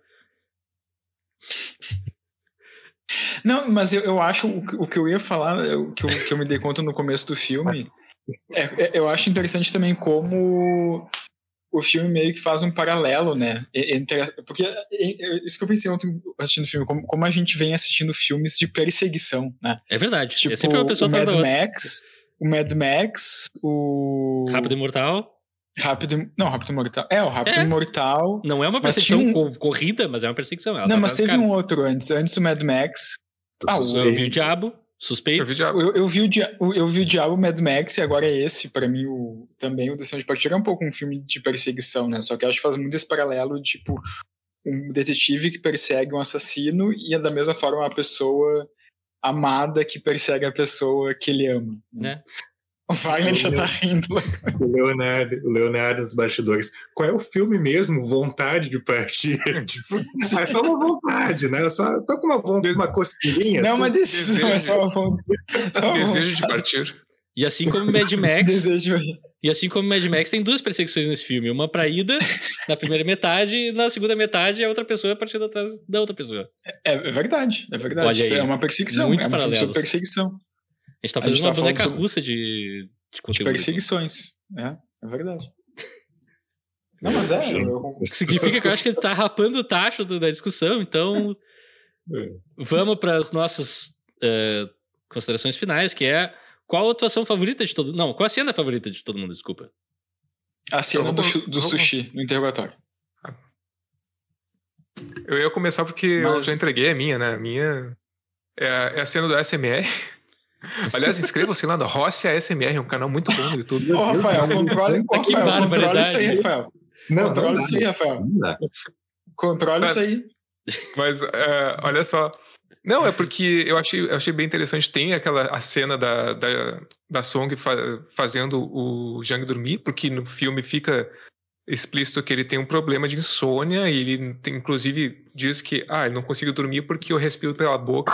Não, mas eu, eu acho o, o que eu ia falar, o que eu, que eu me dei conta no começo do filme, é, é, eu acho interessante também como o filme meio que faz um paralelo, né? Entre, porque isso que eu pensei ontem assistindo o filme, como, como a gente vem assistindo filmes de perseguição, né? É verdade. Tipo, é sempre uma pessoa o Mad Max, o Mad Max, o Rápido e Mortal. Rápido, não, Rápido Mortal. É, o Rápido é. Mortal. Não é uma perseguição um... corrida, mas é uma perseguição. Ela não, tá mas teve um outro antes. Antes do Mad Max. Ah, o... Eu vi o Diabo. Suspeito. Eu vi o Diabo. Eu, eu, vi o Dia... eu vi o Diabo Mad Max e agora é esse. para mim, o... também o Decisão de Partir é um pouco um filme de perseguição, né? Só que eu acho que faz muito esse paralelo, tipo, um detetive que persegue um assassino e é da mesma forma uma pessoa amada que persegue a pessoa que ele ama. Né? O Wagner já tá rindo. O Leonardo, o Leonardo nos bastidores. Qual é o filme mesmo? Vontade de partir. tipo, é só uma vontade, né? Eu só tô com uma vontade, uma cosquinha. Não, assim. uma decisão, é só uma vontade. Só uma vontade. Desejo de partir. E assim como Mad Max, Desejo. E assim como Mad Max, tem duas perseguições nesse filme. Uma pra ida, na primeira metade, e na segunda metade a outra pessoa partindo atrás da outra pessoa. É, é verdade, é verdade. Olha aí, é uma perseguição. muitos é uma paralelos. sobre perseguição. A gente tá fazendo gente uma tá falando boneca sobre- russa de, de De conteúdo. perseguições. É, é verdade. Não, mas é. Eu, Significa que eu acho que ele tá rapando o tacho do- da discussão, então vamos para as nossas eh, considerações finais, que é qual a atuação favorita de todo Não, qual a cena favorita de todo mundo, desculpa. a cena do, chu- do vamos- sushi no interrogatório. Eu ia começar porque eu Mas- já entreguei a minha, né? A minha é a, é a cena do SMR. Aliás, inscreva-se lá no Rossi ASMR, é um canal muito bom no YouTube. Ô, Rafael, controle, ô, Que Rafael, controle isso aí. Rafael. Não, não, Controle dá, isso aí, Rafael. não. Controle isso aí. Mas é, olha só. Não, é porque eu achei, eu achei bem interessante. Tem aquela a cena da, da, da Song fa- fazendo o Jang dormir, porque no filme fica explícito que ele tem um problema de insônia e ele tem, inclusive diz que ah, ele não conseguiu dormir porque eu respiro pela boca.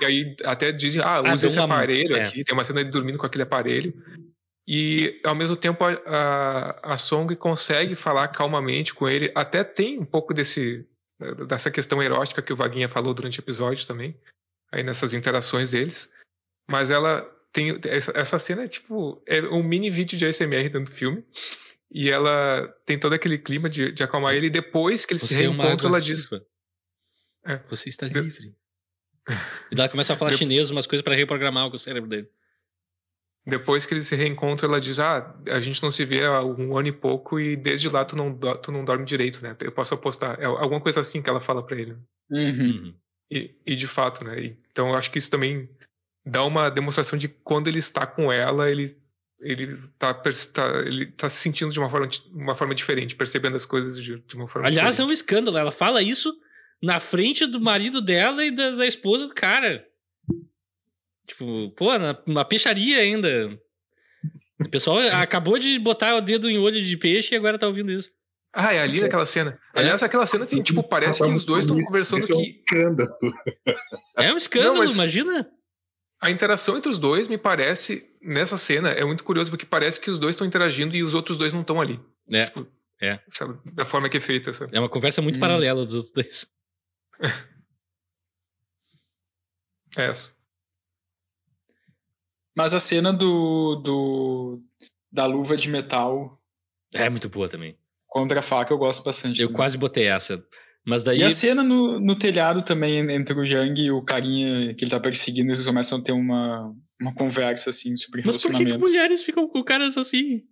E aí até dizem, ah, Ah, usa deu esse aparelho é. aqui. Tem uma cena dele dormindo com aquele aparelho. E ao mesmo tempo a, a, a Song consegue falar calmamente com ele. Até tem um pouco desse dessa questão erótica que o Vaguinha falou durante o episódio também, aí nessas interações deles. Mas ela tem essa, cena é tipo é um mini vídeo de ASMR dentro do filme. E ela tem todo aquele clima de, de acalmar ele. E depois que eles se Você é uma reencontram, ela diz. É. Você está livre. E daí ela começa a falar Dep- chinês, umas coisas pra reprogramar o cérebro dele. Depois que eles se reencontram, ela diz: Ah, a gente não se vê há um ano e pouco e desde lá tu não, do- tu não dorme direito, né? Eu posso apostar. É alguma coisa assim que ela fala pra ele. Uhum. Uhum. E, e de fato, né? Então eu acho que isso também dá uma demonstração de quando ele está com ela, ele ele tá, tá- ele tá se sentindo de uma forma, uma forma diferente, percebendo as coisas de, de uma forma Aliás, é diferente. um escândalo. Ela fala isso na frente do marido dela e da, da esposa do cara. Tipo, pô, na, uma peixaria ainda. O pessoal acabou de botar o dedo em olho de peixe e agora tá ouvindo isso. Ah, é ali naquela cena. Aliás, aquela cena tem, tipo, parece que os dois estão conversando isso é um que escândalo. É um escândalo, Não, mas- imagina. a interação entre os dois me parece, nessa cena, é muito curioso, porque parece que os dois estão interagindo e os outros dois não estão ali. É, Sabe? Da forma que é feita essa. é uma conversa muito Hum. paralela dos outros dois. É essa. Mas a cena do, do da luva de metal É muito boa também. contra a faca eu gosto bastante. Eu também. quase botei essa. Mas daí. E a cena no, no telhado também entre o Jang e o carinha que ele tá perseguindo, eles começam a ter uma, uma conversa assim sobre Mas por que, que relacionamentos. mulheres ficam com caras assim?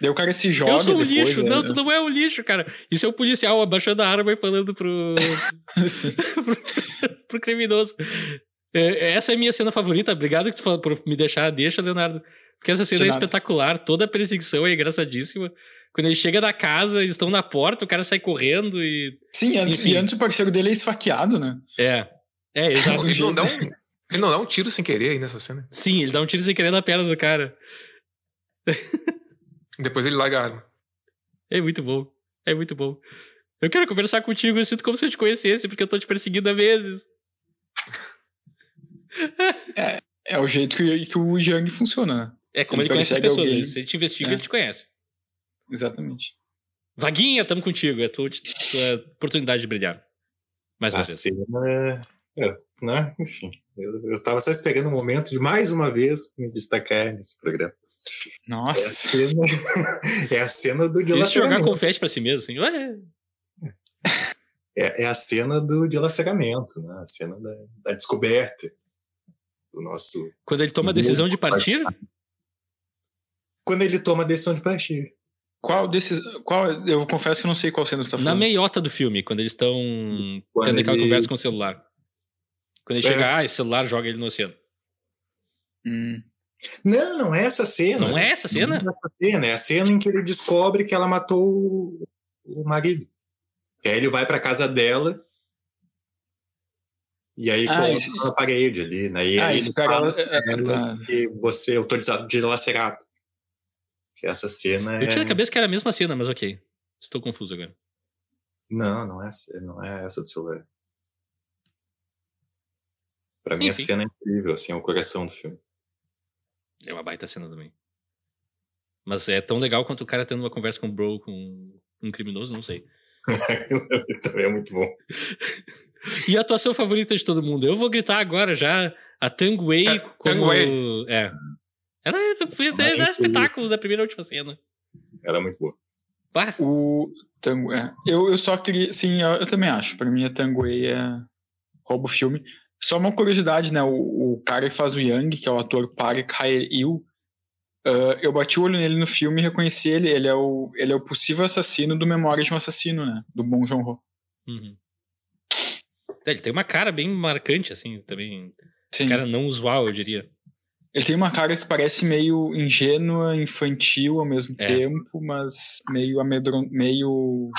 Daí o cara se joga eu sou um depois, lixo. né? Não, tu não é um lixo, cara. Isso é o policial abaixando a arma e falando pro, Sim. pro criminoso. É, essa é a minha cena favorita. Obrigado que tu falou por me deixar. Deixa, Leonardo. Porque essa cena é espetacular. Toda a perseguição é engraçadíssima. Quando ele chega na casa, eles estão na porta, o cara sai correndo e. Sim, antes, Enfim. e antes o parceiro dele é esfaqueado, né? É. É, exato. Ele não, dá um, ele não dá um tiro sem querer aí nessa cena. Sim, ele dá um tiro sem querer na perna do cara. Depois ele larga a arma. É muito bom. É muito bom. Eu quero conversar contigo, eu sinto como se eu te conhecesse, porque eu tô te perseguindo há meses. É o jeito que, que o Jang funciona, né? É como ele, Ele conhece as pessoas. alguém. Se ele te investiga, É. ele te conhece. Exatamente. Vaguinha, tamo contigo. É tua, tua oportunidade de brilhar. Mais uma A vez. cena. é, né? Enfim, eu, eu tava só esperando o momento de mais uma vez me destacar nesse programa. É a Nossa. cena, é a cena do Eles jogar dilaceramento. confete pra si mesmo, assim. Ué, É, é a cena do dilaceramento, né? A cena da, da descoberta do nosso. quando ele toma a decisão de partir, Quando ele toma a decisão de partir. Qual desses. Qual, eu confesso que não sei qual cena tu tá na falando. meiota do filme, quando eles estão tendo aquela ele- conversa com o celular. Quando ele É. chega, ah, esse celular joga ele no oceano. Hum. Não, não é essa cena. Não é essa cena? Não é essa cena, é a cena em que ele descobre que ela matou o, marido. E aí ele vai pra casa dela E aí Ah, coloca esse- na parede ali, né? E Ah, aí isso pega é, é, tá. que você é autorizado de lacerado. Que essa cena Eu tinha é... na cabeça que era a mesma cena, mas ok. Estou confuso agora. Não, não é, não é essa do celular. Pra mim, a cena é incrível, assim, é o coração do filme. É uma baita cena também. Mas é tão legal quanto o cara tendo uma conversa com o bro, com um criminoso, não sei. Também é muito bom. E a atuação favorita de todo mundo? Eu vou gritar agora já a Tang Wei Ta- como... Tang É. Ela foi Ela é era incrível. espetáculo da primeira e última cena. Ela é muito boa. Bah, O Tango, é. Eu, eu só queria. Sim, eu, eu também acho. Pra mim, a Tanguay é. rouba o filme. Só uma curiosidade, né? O, o cara que faz o Yang, que é o ator Park Hae-il, ah, eu bati o olho nele no filme e reconheci ele. Ele é, o, ele é o possível assassino do Memória de um Assassino, né? Do Bong Joon-ho. Uhum. É, Ele tem uma cara bem marcante, assim, também. Sim. Cara não usual, eu diria. Ele tem uma cara que parece meio ingênua, infantil ao mesmo É. tempo, mas meio amedron... meio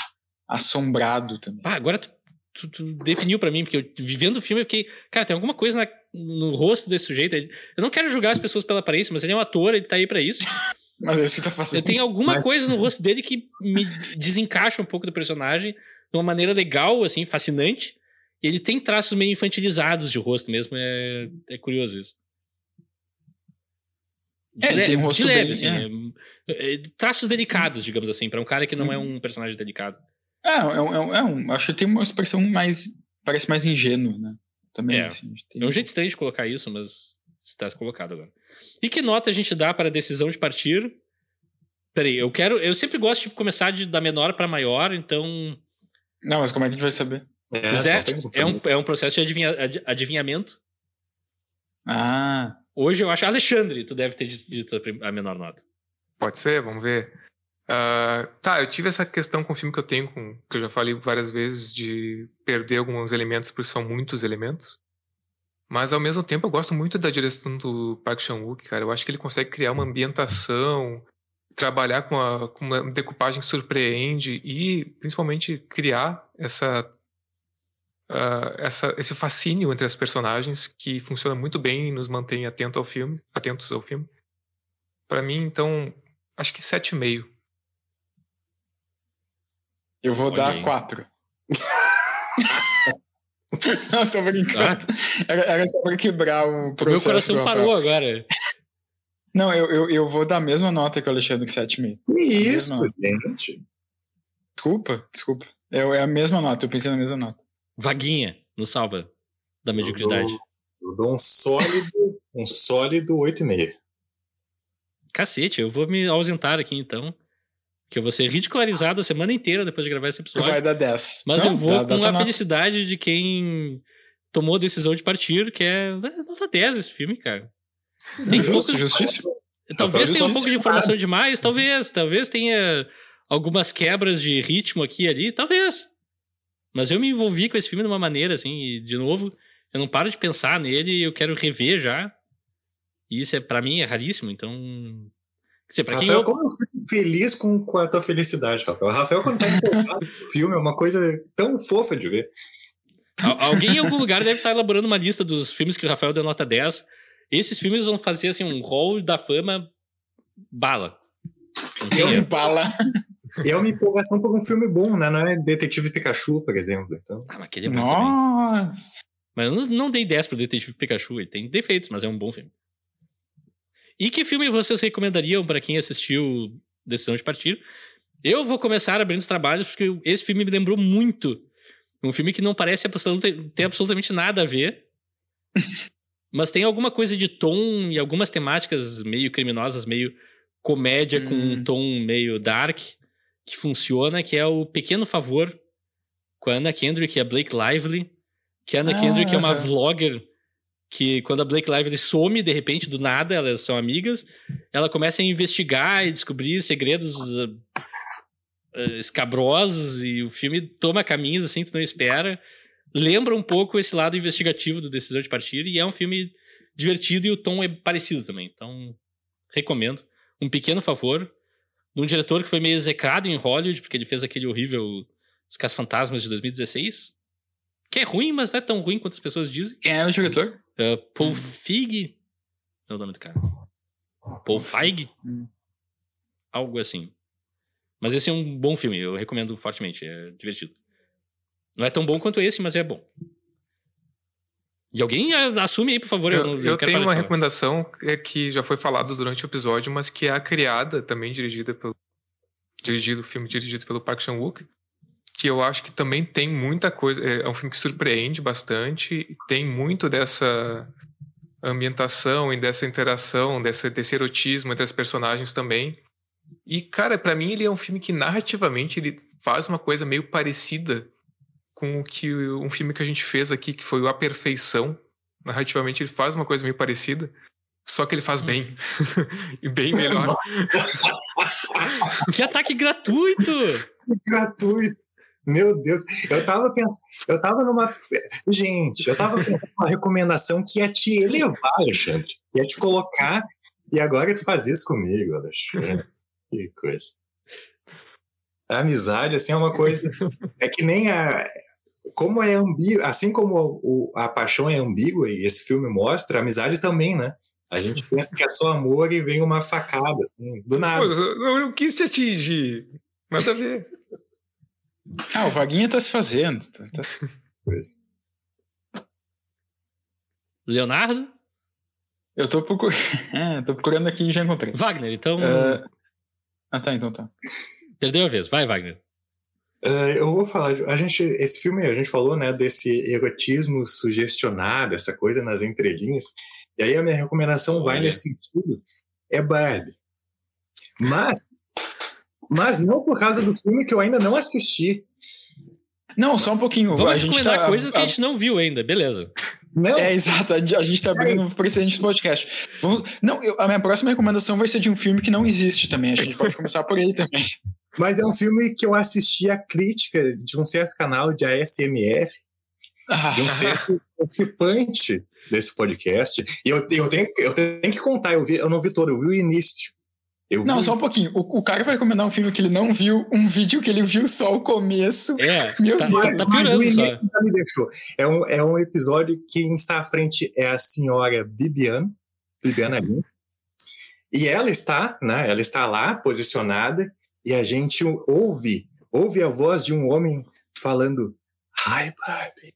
assombrado também. Ah, agora tu, tu- tu definiu pra mim, porque eu, vivendo o filme eu fiquei. Cara, tem alguma coisa na- no rosto desse sujeito. Eu não quero julgar as pessoas pela aparência, mas ele é um ator, ele tá aí pra isso. Mas isso tá fazendo. Tem alguma Mas- coisa no rosto dele que me desencaixa um pouco do personagem de uma maneira legal, assim, fascinante. Ele tem traços meio infantilizados de rosto mesmo, é, é curioso isso. De, É, ele le- tem um rosto de leve, bem- assim. é- é, traços delicados, digamos assim, pra um cara que não é um personagem delicado. É, é, é, um, é um- Acho que tem uma expressão mais. Parece mais ingênuo, né? Também. É. assim, tem- É um jeito estranho de colocar isso, mas está colocado agora. E que nota a gente dá para a decisão de partir? Peraí, eu quero. Eu sempre gosto de começar de, da menor para maior, então. Não, mas como é que a gente vai saber? É, Pois é, um, é um processo de adivinha- ad- adivinhamento. Ah. Hoje eu acho. Alexandre, tu deve ter dito a menor nota. Pode ser, vamos ver. Ah, tá, eu tive essa questão com o filme que eu tenho, com, que eu já falei várias vezes, de perder alguns elementos, porque são muitos elementos. Mas ao mesmo tempo eu gosto muito da direção do Park Chan-wook, cara. Eu acho que ele consegue criar uma ambientação, trabalhar com, a, com uma decupagem que surpreende e principalmente criar essa, ah, essa, esse fascínio entre as personagens que funciona muito bem e nos mantém atento ao filme, atentos ao filme. Pra mim, então, acho que 7,5. Eu vou Olha dar aí. quatro. Não, tô brincando. Era, era só pra quebrar o O meu processo. coração parou agora. Não, eu, eu, eu vou dar a mesma nota que o Alexandre 7,5. Que isso, Não. gente. Desculpa, desculpa. É, é a mesma nota, eu pensei na mesma nota. Vaguinha, no salva da Eu mediocridade. dou, eu dou um sólido, um sólido 8,5. Cacete, eu vou me ausentar aqui então. Que eu vou ser ridicularizado a semana inteira depois de gravar esse episódio. Vai dar 10. Mas Não, eu vou dá- dá com tua a nota. felicidade de quem tomou a decisão de partir, que é é nota 10 esse filme, cara. Tem Justo, poucos- justíssimo. Talvez Rafael, tenha um pouco de informação demais, talvez. Talvez tenha algumas quebras de ritmo aqui e ali, talvez. Mas eu me envolvi com esse filme de uma maneira, assim, e, de novo, eu não paro de pensar nele e eu quero rever já. E isso, é, pra mim, é raríssimo, então... Quer dizer, pra quem Rafael, eu, como eu fico feliz com, com a tua felicidade, Rafael. Rafael, quando tá empolgado no filme, é uma coisa tão fofa de ver. Al- Alguém em algum lugar deve estar elaborando uma lista dos filmes que o Rafael deu nota 10. Esses filmes vão fazer assim um hall da fama bala. Eu bala. E é uma empolgação por um filme bom, né? Não é Detetive Pikachu, por exemplo. Então, Ah, mas aquele é bom também. Nossa. Mas eu não, não dei 10 pro Detetive Pikachu. Ele tem defeitos, mas é um bom filme. E que filme vocês recomendariam para quem assistiu Decisão de Partir? Eu vou começar abrindo os trabalhos porque esse filme me lembrou muito. Um filme que não parece ter absolutamente nada a ver. mas tem alguma coisa de tom e algumas temáticas meio criminosas, meio comédia com um Hum. tom meio dark, que funciona, que é o Pequeno Favor, com a Anna Kendrick e a Blake Lively. Que a Anna Ah, Kendrick é uma vlogger que quando a Blake Lively some, de repente, do nada, elas são amigas, ela começa a investigar e descobrir segredos uh, uh, escabrosos e o filme toma caminhos assim que tu não espera. Lembra um pouco esse lado investigativo do Decisão de Partir e é um filme divertido e o tom é parecido também. Então, recomendo. Um pequeno favor de um diretor que foi meio execrado em Hollywood, porque ele fez aquele horrível Os Caça-Fantasmas de 2016. Que é ruim, mas não é tão ruim quanto as pessoas dizem. Quem é o diretor? Uh, Paul Feig é o nome do cara. Paul Feig? Hum. Algo assim. Mas esse é um bom filme, eu recomendo fortemente, é divertido. Não é tão bom quanto esse, mas é bom. E alguém ah, assume aí, por favor. Eu, Eu, eu tenho uma recomendação é que já foi falado durante o episódio, mas que é a criada, também dirigida pelo. Dirigido, filme dirigido pelo Park Chan-wook, que eu acho que também tem muita coisa. É é um filme que surpreende bastante, e tem muito dessa ambientação e dessa interação, dessa, desse erotismo entre as personagens também. E, cara, pra mim ele é um filme que narrativamente ele faz uma coisa meio parecida com o que um filme que a gente fez aqui, que foi o A Perfeição. Narrativamente ele faz uma coisa meio parecida, só que ele faz bem. e bem melhor. Que ataque gratuito! gratuito. Meu Deus, eu tava pensando, eu tava numa. Gente, eu tava pensando numa recomendação que ia te elevar, Alexandre. Ia te colocar, e agora tu faz isso comigo, Alexandre. Que coisa. A amizade, assim, é uma coisa. É que nem a. Como é ambíguo, assim como o, a paixão é ambígua, e esse filme mostra, a amizade também, né? A gente pensa que é só amor e vem uma facada, assim, do nada. Pô, eu não, quis te atingir. Nada a ver. Ah, o Vaguinha tá se fazendo. tá- tá. Leonardo? Eu tô procurando. É, tô procurando aqui e já encontrei. Wagner, então. É, Ah, tá, então tá. Perdeu a vez. Vai, Wagner. É, eu vou falar, de, a gente, esse filme, a gente falou, né, desse erotismo sugestionado, essa coisa nas entrelinhas, e aí a minha recomendação vai nesse sentido, é Barbie. Mas, mas não por causa do filme que eu ainda não assisti. Não, só um pouquinho. Vamos a gente recomendar tá, coisas que a a- gente não viu ainda, beleza. Não, É, exato. A gente- a gente tá abrindo um precedente do podcast. Vamos... Não, eu- a minha próxima recomendação vai ser de um filme que não existe também. A gente pode começar por ele também. Mas é um filme que eu assisti a crítica de um certo canal de ASMR, de um certo participante desse podcast, e eu, eu, tenho, eu tenho que contar, eu, vi, eu não vi todo, eu vi o início. Eu não, vi, só um pouquinho. O, o cara vai recomendar um filme que ele não viu, um vídeo que ele viu só o começo. É, Meu tá, Deus, tá, tá Mas o só. início já me deixou. É um, é um episódio que quem está à frente é a senhora Bibiana, Bibiana Lima. E ela está, né? Ela está lá, posicionada, e a gente ouve, ouve a voz de um homem falando Hi, Barbie.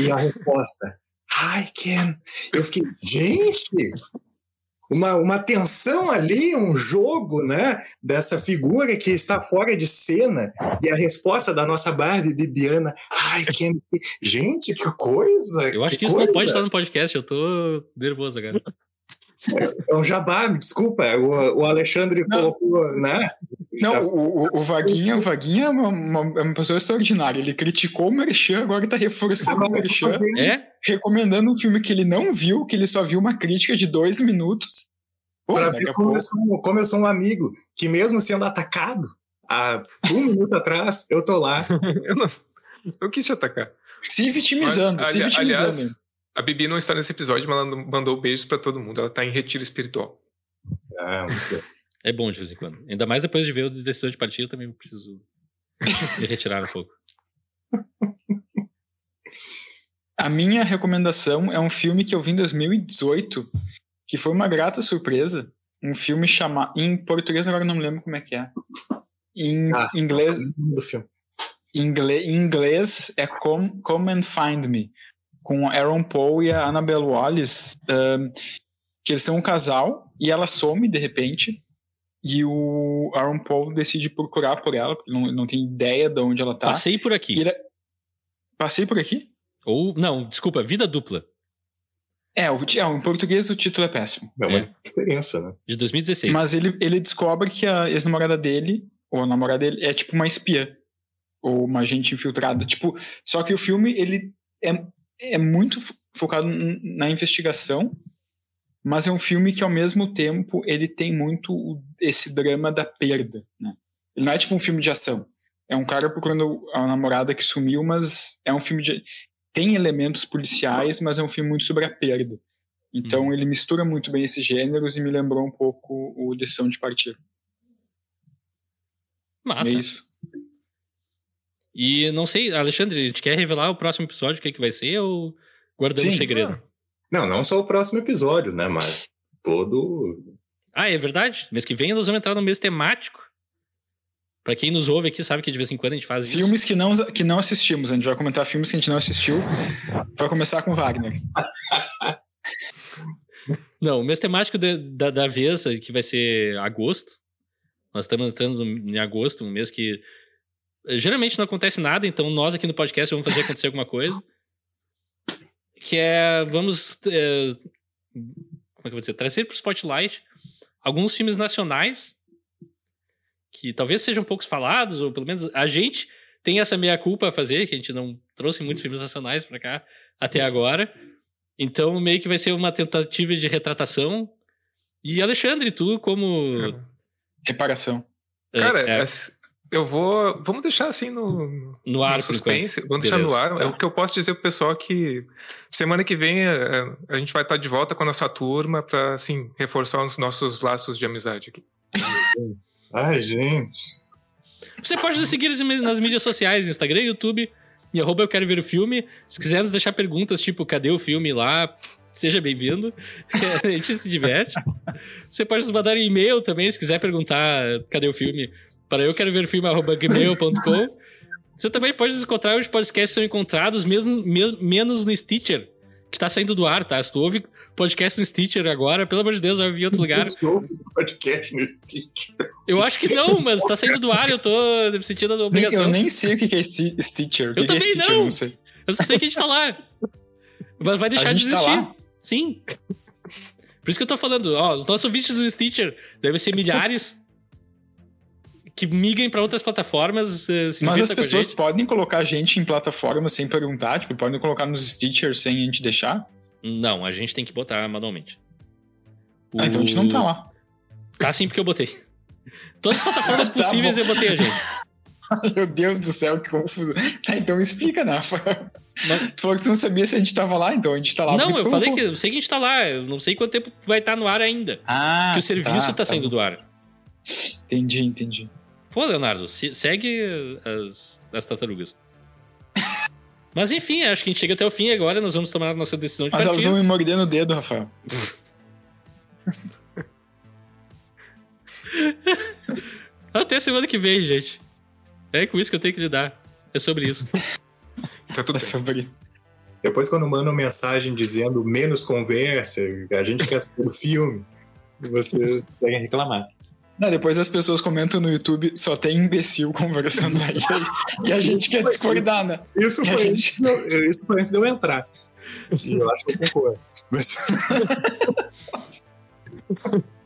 e a resposta Hi, Ken. Eu fiquei, gente, uma, uma tensão ali, um jogo, né? Dessa figura que está fora de cena e a resposta da nossa Barbie Bibiana, ai, Ken, gente, que coisa! Eu acho que, isso não coisa. pode estar no podcast, eu tô nervoso agora. É um jabá, me desculpa, o, o Alexandre Não. colocou, né? Não, Já- o, o, o Vaguinha, o Vaguinha é uma, uma- é uma pessoa extraordinária. Ele criticou o Merchan, agora tá reforçando o Merchan, É? recomendando um filme que ele não viu, que ele só viu uma crítica de dois minutos. Pô, Pra daqui ver como eu, sou, como eu sou um amigo que, mesmo sendo atacado há um minuto atrás, eu tô lá. Eu não, não quis te atacar. Se vitimizando, Mas, se ali- vitimizando. aliás, a Bibi não está nesse episódio, mas ela mandou beijos pra todo mundo. Ela tá em retiro espiritual. Ah, É bom de vez em quando. Ainda mais depois de ver o decisão de partida, eu também preciso me retirar um pouco. A minha recomendação é um filme que eu vi em 2018, que foi uma grata surpresa. Um filme chamado. Em português agora eu não me lembro como é que é. Em Ah, inglês, do filme. inglês, em inglês é Come, Come and Find Me, com Aaron Paul e a Annabelle Wallis, um, que eles são um casal e ela some de repente. E o Aaron Paul decide procurar por ela, porque não, não tem ideia de onde ela tá. Passei por aqui. Ele- Passei por aqui? Ou, não, desculpa, vida dupla, É, o, é, em português o título é péssimo. É uma É. diferença, né? de 2016. Mas ele, ele descobre que a ex-namorada dele, ou a namorada dele, é tipo uma espiã. Ou uma agente infiltrada. Tipo, só que o filme, ele é, é muito fo- focado na investigação, mas é um filme que, ao mesmo tempo, ele tem muito esse drama da perda, né? Ele não é tipo um filme de ação. É um cara procurando a namorada que sumiu, mas é um filme de... Tem elementos policiais, mas é um filme muito sobre a perda. Então ele mistura muito bem esses gêneros e me lembrou um pouco o Decisão de Partir. Massa. É isso. E não sei, Alexandre, a gente quer revelar o próximo episódio, o que, é que vai ser, ou guardamos Sim. segredo? Não, não só o próximo episódio, né? Mas todo. Ah, é verdade. Mês que vem nós vamos entrar no mês temático. Pra quem nos ouve aqui, sabe que de vez em quando a gente faz isso. Filmes que não, que não assistimos. A gente vai comentar filmes que a gente não assistiu. Vai começar com Wagner. Não, o mês temático da, da, da vez, que vai ser agosto. Nós estamos entrando em agosto, um mês que geralmente não acontece nada, então nós aqui no podcast vamos fazer acontecer alguma coisa. Que é, vamos, eh, como é que eu vou dizer, trazer para o Spotlight alguns filmes nacionais que talvez sejam poucos falados, ou pelo menos a gente tem essa meia-culpa a fazer, que a gente não trouxe muitos filmes nacionais para cá até agora. Então, meio que vai ser uma tentativa de retratação. E Alexandre, tu como. Reparação. eh, Cara, é, assim, eu vou. Vamos deixar assim no, no ar, no por suspense. Vamos deixar no Beleza. ar. É o que eu posso dizer pro pessoal que semana que vem eh, a gente vai estar de volta com a nossa turma para assim, reforçar os nossos laços de amizade aqui. Ai, gente. Você pode nos seguir nas mídias sociais, Instagram, YouTube, e arroba eu quero ver o filme. Se quiser nos deixar perguntas, tipo, cadê o filme lá? Seja bem-vindo. a gente se diverte. Você pode nos mandar um e-mail também, se quiser perguntar cadê o filme, para eu quero ver o filme, arroba gmail.com. Você também pode nos encontrar, os podcasts são encontrados mesmo, me- menos no Stitcher, que tá saindo do ar, tá? Se tu ouve podcast no Stitcher agora, pelo amor de Deus, vai ouvir em outro lugar. Você ouve podcast no Stitch. Eu acho que não, mas tá saindo do ar, eu tô me sentindo a Nem- obrigação. eu nem sei o que é Sti- Stitcher. O que Eu que é também Stitcher? não. não sei. Eu só sei que a gente tá lá. Mas vai deixar A de tá existir. lá? Sim. Por isso que eu tô falando, ó, os nossos ouvintes do Stitcher devem ser milhares que migrem pra outras plataformas. eh, Mas as pessoas podem colocar a gente em plataforma sem perguntar, tipo, podem colocar nos Stitcher sem a gente deixar. Não, a gente tem que botar manualmente. Ah, então a gente não tá lá. Tá sim, porque eu botei. Todas as plataformas Tá possíveis bom. eu botei a gente. Meu Deus do céu, que confusão. Tá, então explica, né? Rafael? Mas- Tu falou que tu não sabia se a gente tava lá, então a gente tá lá. não, eu falei que eu sei que a gente tá lá. Eu não sei quanto tempo vai estar no ar ainda. Ah, que o serviço tá, saindo bom. do ar. Entendi, entendi. Pô, Leonardo, se- segue as, as tartarugas. Mas enfim, acho que a gente chega até o fim agora. Nós vamos tomar a nossa decisão de Mas elas partir. vão me morder no dedo, Rafael. Até semana que vem, gente. É com isso que eu tenho que lidar. É sobre isso. Tá tudo É sobre Depois, quando mandam mensagem dizendo menos conversa, a gente quer saber o filme, vocês devem reclamar. Não, depois as pessoas comentam no YouTube, só tem imbecil conversando aí. e a gente quer discordar, né? Isso foi, gente- isso foi antes de eu entrar. E eu acho que eu concordo. Mas...